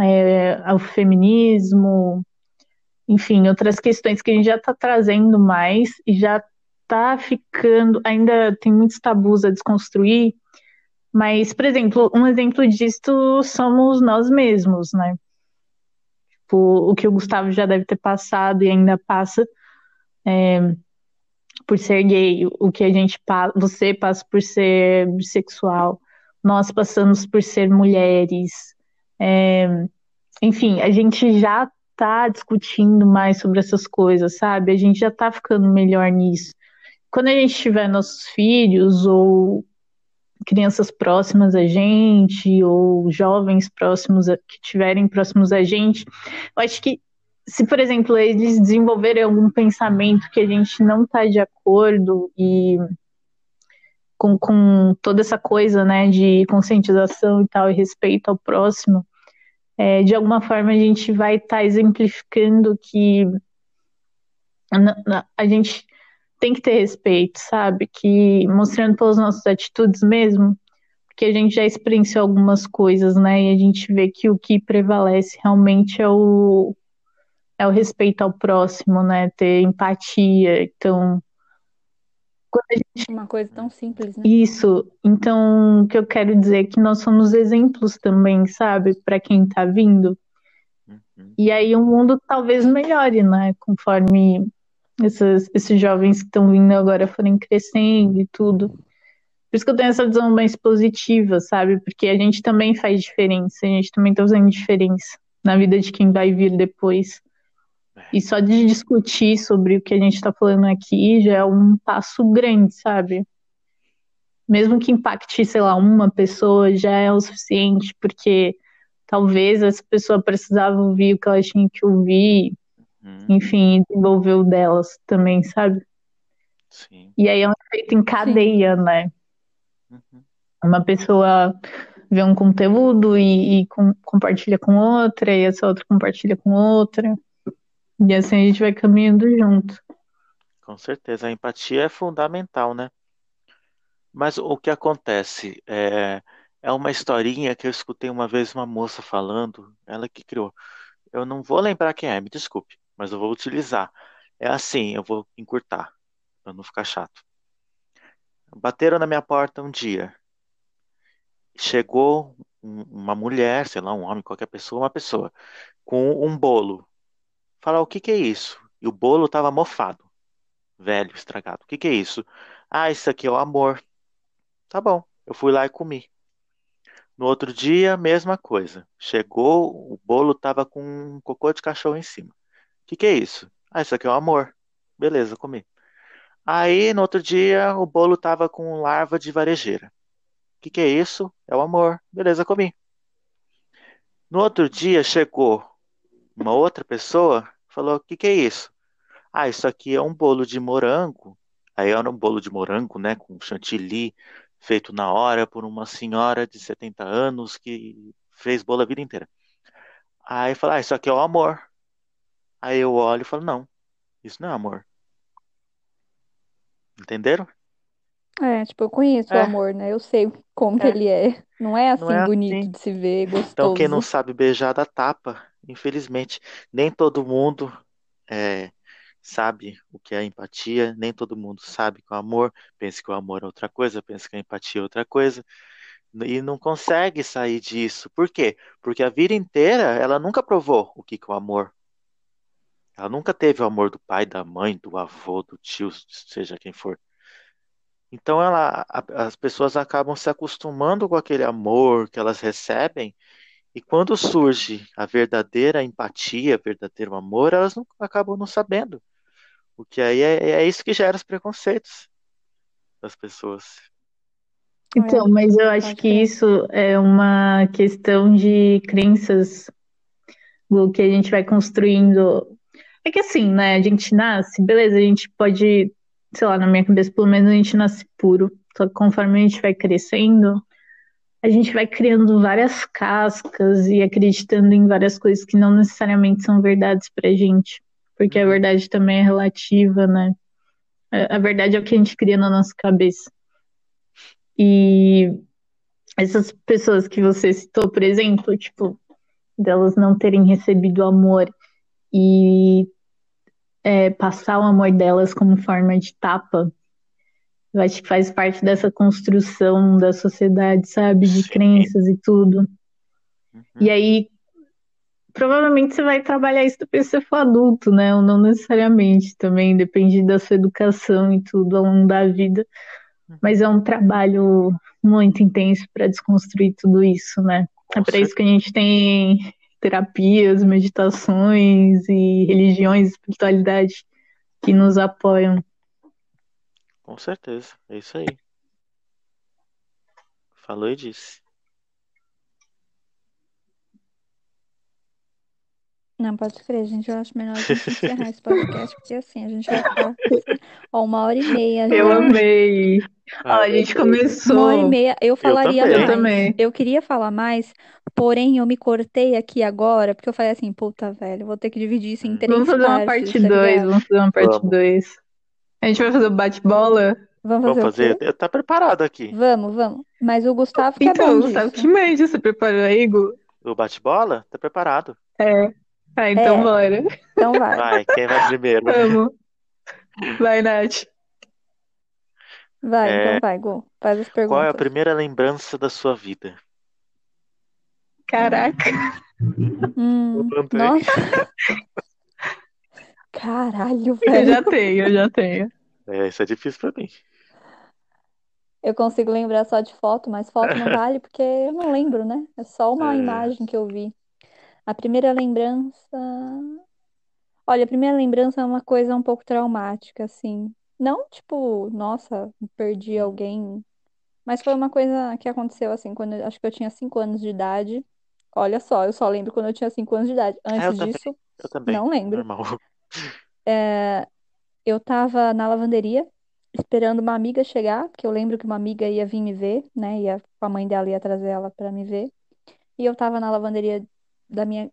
é, o feminismo, enfim, outras questões que a gente já está trazendo mais e já está ficando, ainda tem muitos tabus a desconstruir, mas, por exemplo, um exemplo disso somos nós mesmos, né? Tipo, o que o Gustavo já deve ter passado e ainda passa é, por ser gay, o que a gente você passa por ser bissexual, nós passamos por ser mulheres, é, enfim, a gente já tá discutindo mais sobre essas coisas, sabe? A gente já tá ficando melhor nisso. Quando a gente tiver nossos filhos ou crianças próximas a gente ou jovens próximos a, que tiverem próximos a gente, eu acho que se, por exemplo, eles desenvolverem algum pensamento que a gente não está de acordo e com, com toda essa coisa, né, de conscientização e tal, e respeito ao próximo, é, de alguma forma a gente vai estar tá exemplificando que a, gente tem que ter respeito, sabe? Que mostrando pelas nossas atitudes mesmo, porque a gente já experienciou algumas coisas, né? E a gente vê que o que prevalece realmente é o é o respeito ao próximo, né? Ter empatia. Então, gente... uma coisa tão simples, né? Isso. Então, o que eu quero dizer é que nós somos exemplos também, sabe, para quem tá vindo. Uhum. E aí o mundo talvez melhore, né? Conforme esses, esses jovens que estão vindo agora forem crescendo e tudo. Por isso que eu tenho essa visão mais positiva, sabe? Porque a gente também faz diferença, a gente também tá fazendo diferença na vida de quem vai vir depois. E só de discutir sobre o que a gente está falando aqui já é um passo grande, sabe? Mesmo que impacte, sei lá, uma pessoa, já é o suficiente, porque talvez essa pessoa precisava ouvir o que ela tinha que ouvir, Uhum. enfim, desenvolver o delas também, sabe? Sim. E aí é um efeito em cadeia, né? Uhum. Uma pessoa vê um conteúdo e, e com- compartilha com outra, e essa outra compartilha com outra. E assim a gente vai caminhando junto. Com certeza, a empatia é fundamental, né? Mas o que acontece é, é uma historinha que eu escutei uma vez uma moça falando, ela que criou. Eu não vou lembrar quem é, me desculpe, mas eu vou utilizar. É assim, eu vou encurtar, para não ficar chato. Bateram na minha porta um dia. Chegou um- uma mulher, sei lá, um homem, qualquer pessoa, uma pessoa, com um bolo. Fala, o que que é isso? E o bolo estava mofado, velho, estragado. O que que é isso? Ah, isso aqui é o amor. Tá bom, eu fui lá e comi. No outro dia, mesma coisa. Chegou, o bolo estava com um cocô de cachorro em cima. O que que é isso? Ah, isso aqui é o amor. Beleza, comi. Aí, no outro dia, o bolo estava com larva de varejeira. O que que é isso? É o amor. Beleza, comi. No outro dia, chegou uma outra pessoa, falou: O que que é isso? Ah, isso aqui é um bolo de morango. Aí era um bolo de morango, né, com chantilly, feito na hora por uma senhora de 70 anos que fez bolo a vida inteira. Aí fala: Ah, isso aqui é o amor. Aí eu olho e falo: Não, isso não é amor. Entenderam? É, tipo, eu conheço o É. amor, né? Eu sei como que É. ele é. Não é Não assim é bonito assim. de se ver, Então, quem não gostoso. sabe beijar dá tapa, infelizmente. Nem todo mundo é, sabe o que é empatia, nem todo mundo sabe que o amor, pensa que o amor é outra coisa, pensa que a empatia é outra coisa, e não consegue sair disso. Por quê? Porque a vida inteira ela nunca provou o que que é o amor. Ela nunca teve o amor do pai, da mãe, do avô, do tio, seja quem for. Então ela, a- as pessoas acabam se acostumando com aquele amor que elas recebem, e quando surge a verdadeira empatia, verdadeiro amor, elas não, acabam não sabendo. O que aí é, é isso que gera os preconceitos das pessoas. Então, É, mas eu acho que isso é uma questão de crenças o que a gente vai construindo. É que assim, né? A gente nasce, beleza, a gente pode, sei lá, na minha cabeça, pelo menos a gente nasce puro. Só que conforme a gente vai crescendo, a gente vai criando várias cascas e acreditando em várias coisas que não necessariamente são verdades pra gente. Porque a Uhum. verdade também é relativa, né? A a verdade é o que a gente cria na nossa cabeça. E essas pessoas que você citou, por exemplo, tipo, delas não terem recebido amor e é, passar o amor delas como forma de tapa, eu acho que faz parte dessa construção da sociedade, sabe? De crenças e tudo. Uhum. E aí, provavelmente você vai trabalhar isso depois que você for adulto, né? Ou não necessariamente, também depende da sua educação e tudo ao longo da vida. Mas é um trabalho muito intenso para desconstruir tudo isso, né? Com É para isso que a gente tem terapias, meditações e religiões, espiritualidade que nos apoiam. Com certeza, é isso aí. Falou e disse. Não, pode crer, gente. Eu acho melhor a gente encerrar esse podcast, porque assim, a gente vai ficar ó, uma hora e meia Eu já. amei. Ó, Ah, a gente Uma hora e começou. meia. Eu falaria também. Eu mais. também. Eu queria falar mais, porém eu me cortei aqui agora, porque eu falei assim, puta, velho, vou ter que dividir isso em Vamos três fazer uma partes, parte tá 2, ligado? vamos fazer uma parte Vamos. 2. A gente vai fazer o bate-bola? Vamos fazer fazer? Eu tá preparado aqui. Vamos, vamos. Mas o Gustavo que é Então, bom Gustavo, disso. que média você preparou aí, Gu? O bate-bola? Tá preparado. É. Ah, então É. bora. Então vai. Vai, quem vai primeiro? Vamos. Vai, Nath. Vai, É, então vai, Gu. Faz as Qual é a perguntas. primeira lembrança da sua vida? Caraca. Hum, nossa. Caralho, Eu velho. já tenho, eu já tenho. É, isso é difícil pra mim. Eu consigo lembrar só de foto, mas foto não vale porque eu não lembro, né? É só uma É. imagem que eu vi. A primeira lembrança. Olha, a primeira lembrança é uma coisa um pouco traumática, assim. Não tipo, nossa, perdi alguém. Mas foi uma coisa que aconteceu, assim, quando eu- acho que eu tinha cinco anos de idade. Olha só, eu só lembro quando eu tinha cinco anos de idade. É, eu Antes também. disso, Eu também. não lembro. Normal. Eu tava na lavanderia, esperando uma amiga chegar, porque eu lembro que uma amiga ia vir me ver, né? Ia, a mãe dela ia trazer ela pra me ver. E eu tava na lavanderia da minha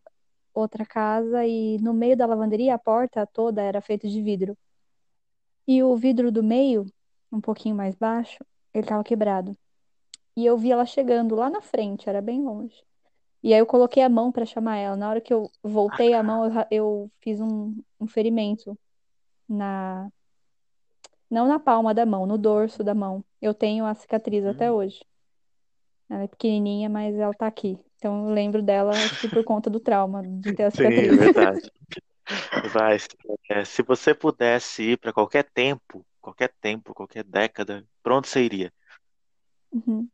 outra casa e no meio da lavanderia a porta toda era feita de vidro. E o vidro do meio, um pouquinho mais baixo, ele tava quebrado. E eu vi ela chegando lá na frente, era bem longe. E aí eu coloquei a mão pra chamar ela. Na hora que eu voltei a mão, eu, eu fiz um, um ferimento na não na palma da mão, no dorso da mão. Eu tenho a cicatriz até Hum. hoje. Ela é pequenininha, mas ela tá aqui. Então eu lembro dela, acho que por conta do trauma de ter a Sim, é cicatriz. verdade. Vai, é, se você pudesse ir para qualquer tempo, qualquer tempo, qualquer década, pra onde você iria? Uhum.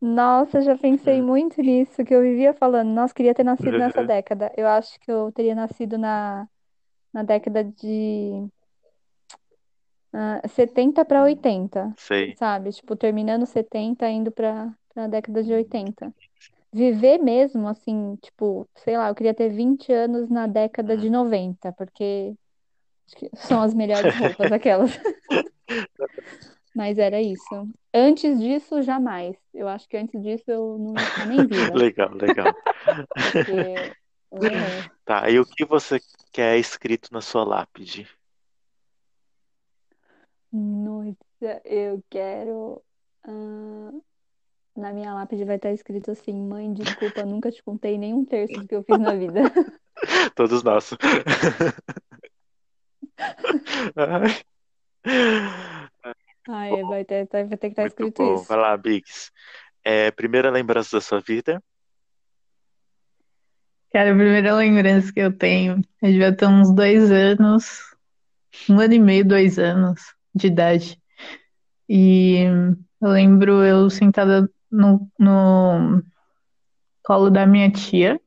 Nossa, já pensei Hum. muito nisso, que eu vivia falando, nossa, queria ter nascido nessa década. Eu acho que eu teria nascido na, na década de ah, 70 para 80, Sei. sabe? Tipo, terminando 70, indo pra, pra década de 80. Viver mesmo, assim, tipo, sei lá, eu queria ter 20 anos na década de Hum. 90, porque acho que são as melhores roupas, aquelas. Mas era isso. Antes disso, jamais. Eu acho que antes disso eu não estar nem viva, Legal, legal. porque. Tá, e o que você quer escrito na sua lápide? Nossa, eu quero. ah, na minha lápide vai estar escrito assim: Mãe, desculpa, nunca te contei nem um terço do que eu fiz na vida. Todos nós. Ai. É, vai ter, vai ter que estar Muito escrito bom. isso. Vai lá, Biggs. É, primeira lembrança da sua vida? Cara, a primeira lembrança que eu tenho, eu devia ter uns dois anos, um ano e meio, dois anos de idade. E eu lembro eu sentada no, no colo da minha tia,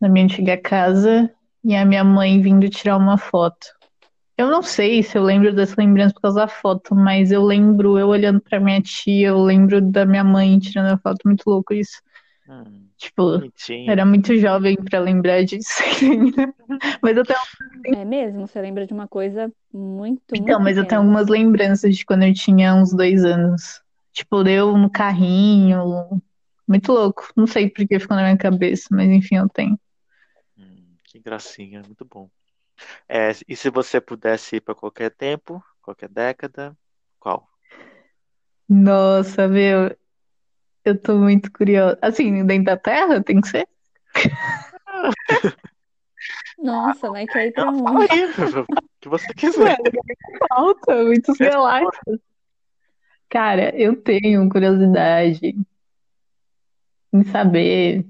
na minha antiga casa, e a minha mãe vindo tirar uma foto. Eu não sei se eu lembro dessa lembrança por causa da foto, mas eu lembro eu olhando pra minha tia, eu lembro da minha mãe tirando a foto, muito louco isso. Hum, Tipo, bonitinho. era muito jovem pra lembrar disso. Mas eu tenho, É mesmo? Você lembra de uma coisa muito, então, muito mas eu tenho algumas lembranças de quando eu tinha uns dois anos. Tipo, eu no carrinho. Muito louco. Não sei por que ficou na minha cabeça, mas enfim, eu tenho. Hum, que gracinha, muito bom. É, e se você pudesse ir para qualquer tempo, qualquer década, qual? Nossa, meu, eu tô muito curiosa. Assim, dentro da Terra tem que ser? Nossa, vai cair pra onde? o que você quiser. Falta, muitos galáxias. Cara, eu tenho curiosidade em saber.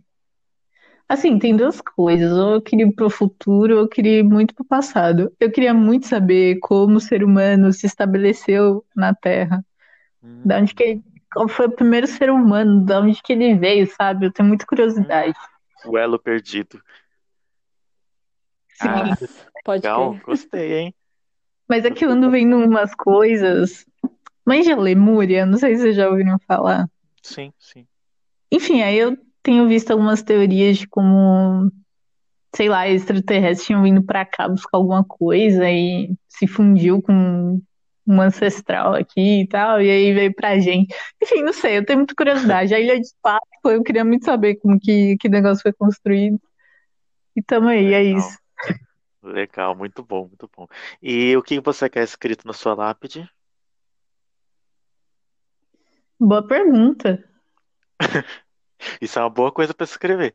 Assim, tem duas coisas. Ou eu queria ir pro futuro, ou eu queria ir muito pro passado. Eu queria muito saber como o ser humano se estabeleceu na Terra. Da onde que ele, qual foi o primeiro ser humano, da onde que ele veio, sabe? Eu tenho muita curiosidade. O elo perdido. Sim. Ah, pode legal, crer. gostei, hein? Mas é que eu ando vendo umas coisas. Manja Lemúria, não sei se vocês já ouviram falar. Sim, sim. Enfim, aí eu tenho visto algumas teorias de como, sei lá, extraterrestres tinham vindo pra cá buscar alguma coisa e se fundiu com um ancestral aqui e tal, e aí veio pra gente. Enfim, não sei, eu tenho muita curiosidade. A Ilha de Páscoa, eu queria muito saber como que, que negócio foi construído. E tamo aí, é Legal. isso. Legal, muito bom, muito bom. E o que você quer escrito na sua lápide? Boa pergunta. Isso é uma boa coisa para escrever.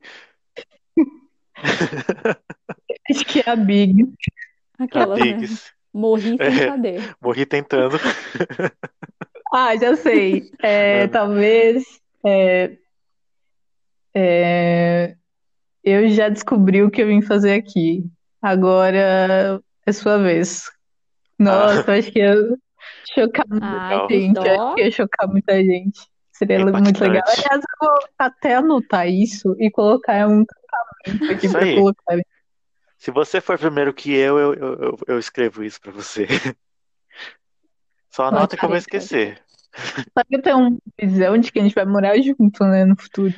Acho que é a Big. Aquelas, né? Biggs. Morri sem É. saber. Morri tentando. Ah, já sei. É, Ah. talvez. é, é, eu já descobri o que eu vim fazer aqui. Agora é sua vez. Nossa, acho que eu, Chocar muita Legal. que gente. Acho que ia chocar muita gente. Seria muito Impactante. legal. Aliás, eu vou até anotar isso e colocar um casamento aqui Isso pra aí. colocar. Se você for primeiro que eu, eu, eu, eu- escrevo isso pra você. Só anota que eu vou esquecer. Só que eu tenho uma visão de que a gente vai morar junto, né, no futuro.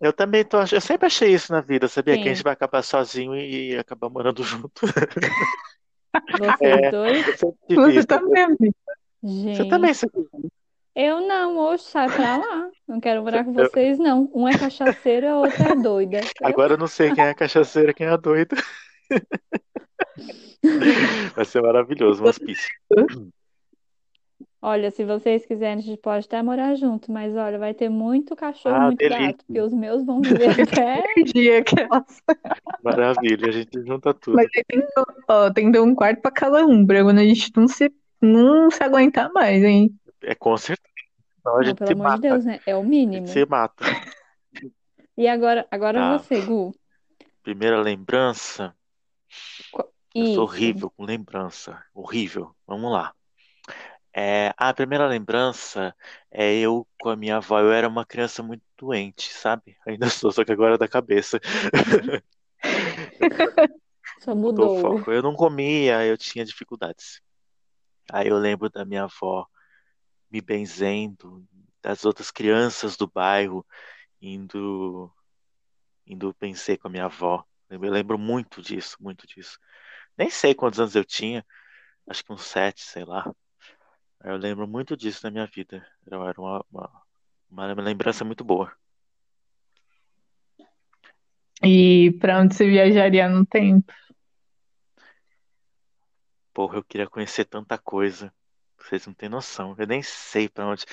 Eu também tô, eu sempre achei isso na vida, sabia? Que a Sim. gente vai acabar sozinho e acabar morando junto. Vocês É. dois? Sempre tive Você também, amiga. Você também Gente, sempre eu não, hoje sai pra lá. Não quero morar com vocês, não. Um é cachaceiro, a outra é doida. Agora eu não sei quem é a cachaceira, quem é a doida. Vai ser maravilhoso, um hospício. Olha, se vocês quiserem, a gente pode até morar junto, mas olha, vai ter muito cachorro, Ah, muito delícia. gato, porque os meus vão viver até. Dia que elas... Maravilha, a gente junta tudo. Mas aí tem ó, tem que ter um quarto pra cada um, pra quando a gente não se, não se aguentar mais, hein? É com certeza. Senão a Não, gente pelo se amor de mata. Deus, né? É o mínimo. se mata. E agora, agora Tá. você, Gu. Primeira lembrança. Eu Isso. sou horrível com lembrança. Horrível. Vamos lá. É, a primeira lembrança é eu com a minha avó. Eu era uma criança muito doente, sabe? Ainda sou, só que agora é da cabeça. Só Mudou. Eu não comia, eu tinha dificuldades. Aí eu lembro da minha avó me benzendo, das outras crianças do bairro indo, indo benzer com a minha avó. Eu me lembro muito disso, muito disso. Nem sei quantos anos eu tinha, acho que uns sete, sei lá. Eu lembro muito disso na minha vida. Era era uma, uma, uma lembrança muito boa. E pra onde você viajaria no tempo? Porra, eu queria conhecer tanta coisa. Vocês não têm noção. Eu nem sei pra onde.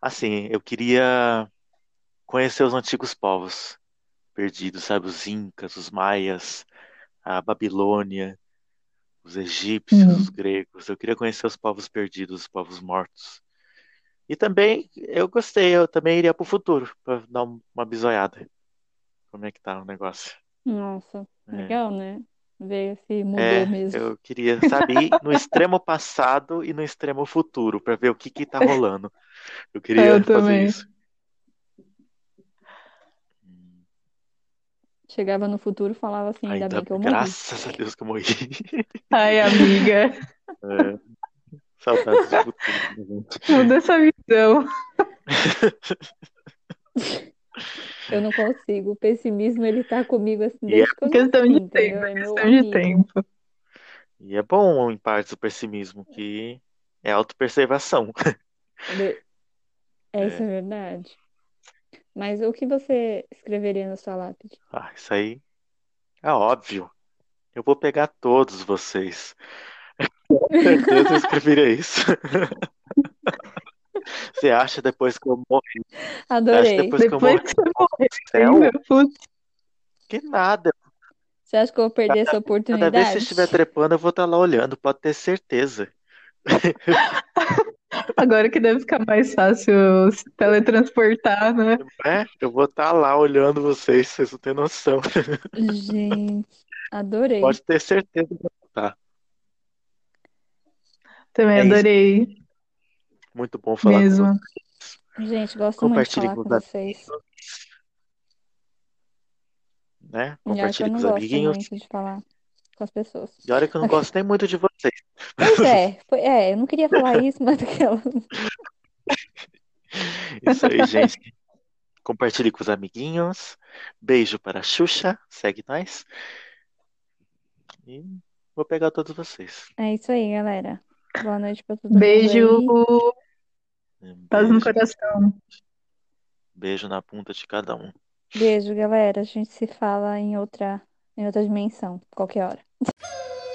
Assim, eu queria conhecer os antigos povos perdidos, sabe? Os incas, os maias, a Babilônia, os egípcios, Uhum. os gregos. Eu queria conhecer os povos perdidos, os povos mortos. E também eu gostei, eu também iria pro futuro pra dar um- uma bisoiada. Como é que tá o negócio? Nossa, É. legal, né? Ver se mudou É, mesmo. eu queria, sabe, ir no extremo passado e no extremo futuro pra ver o que que tá rolando. Eu queria Eu fazer também. isso. Chegava no futuro e falava assim, ainda Ainda bem que eu morri. graças a Deus que eu morri. Ai, amiga, É, saudades do futuro, muda essa visão. Eu não consigo. O pessimismo, ele tá comigo assim E é desde que eu Questão nasci, de entendeu? tempo, É questão de amigo. tempo. E é bom, em parte, o pessimismo, que é autopreservação. De- É, isso é verdade. Mas o que você escreveria na sua lápide? Ah, isso aí é óbvio. Eu vou pegar todos vocês. Com certeza eu escreveria isso. Você acha depois que eu acha Adorei. depois que eu Depois morrer que você céu? ainda, putz, Que nada. Você acha que eu vou perder essa Cada vez que oportunidade? você estiver trepando, eu vou estar lá olhando, pode ter certeza. agora que deve ficar mais fácil se teletransportar, né? É, eu vou estar lá olhando vocês, vocês não têm noção. Gente, adorei. Pode ter certeza que eu vou estar. Também É isso. adorei Muito bom falar com mesmo. vocês, Gente, gosto muito de Compartilhe falar com com vocês. né? Compartilhe com os amiguinhos. muito de falar com as pessoas. E olha que eu não gosto nem muito de vocês. Pois é, foi- é, eu não queria falar isso, mas aquela. Isso aí, gente. Compartilhe com os amiguinhos. Beijo para a Xuxa. Segue nós. E vou pegar todos vocês. É isso aí, galera. Boa noite pra todo mundo Beijo, aí. Um paz no beijo, coração. beijo na punta de cada um. Beijo, galera. A gente se fala em outra, em outra dimensão, qualquer hora.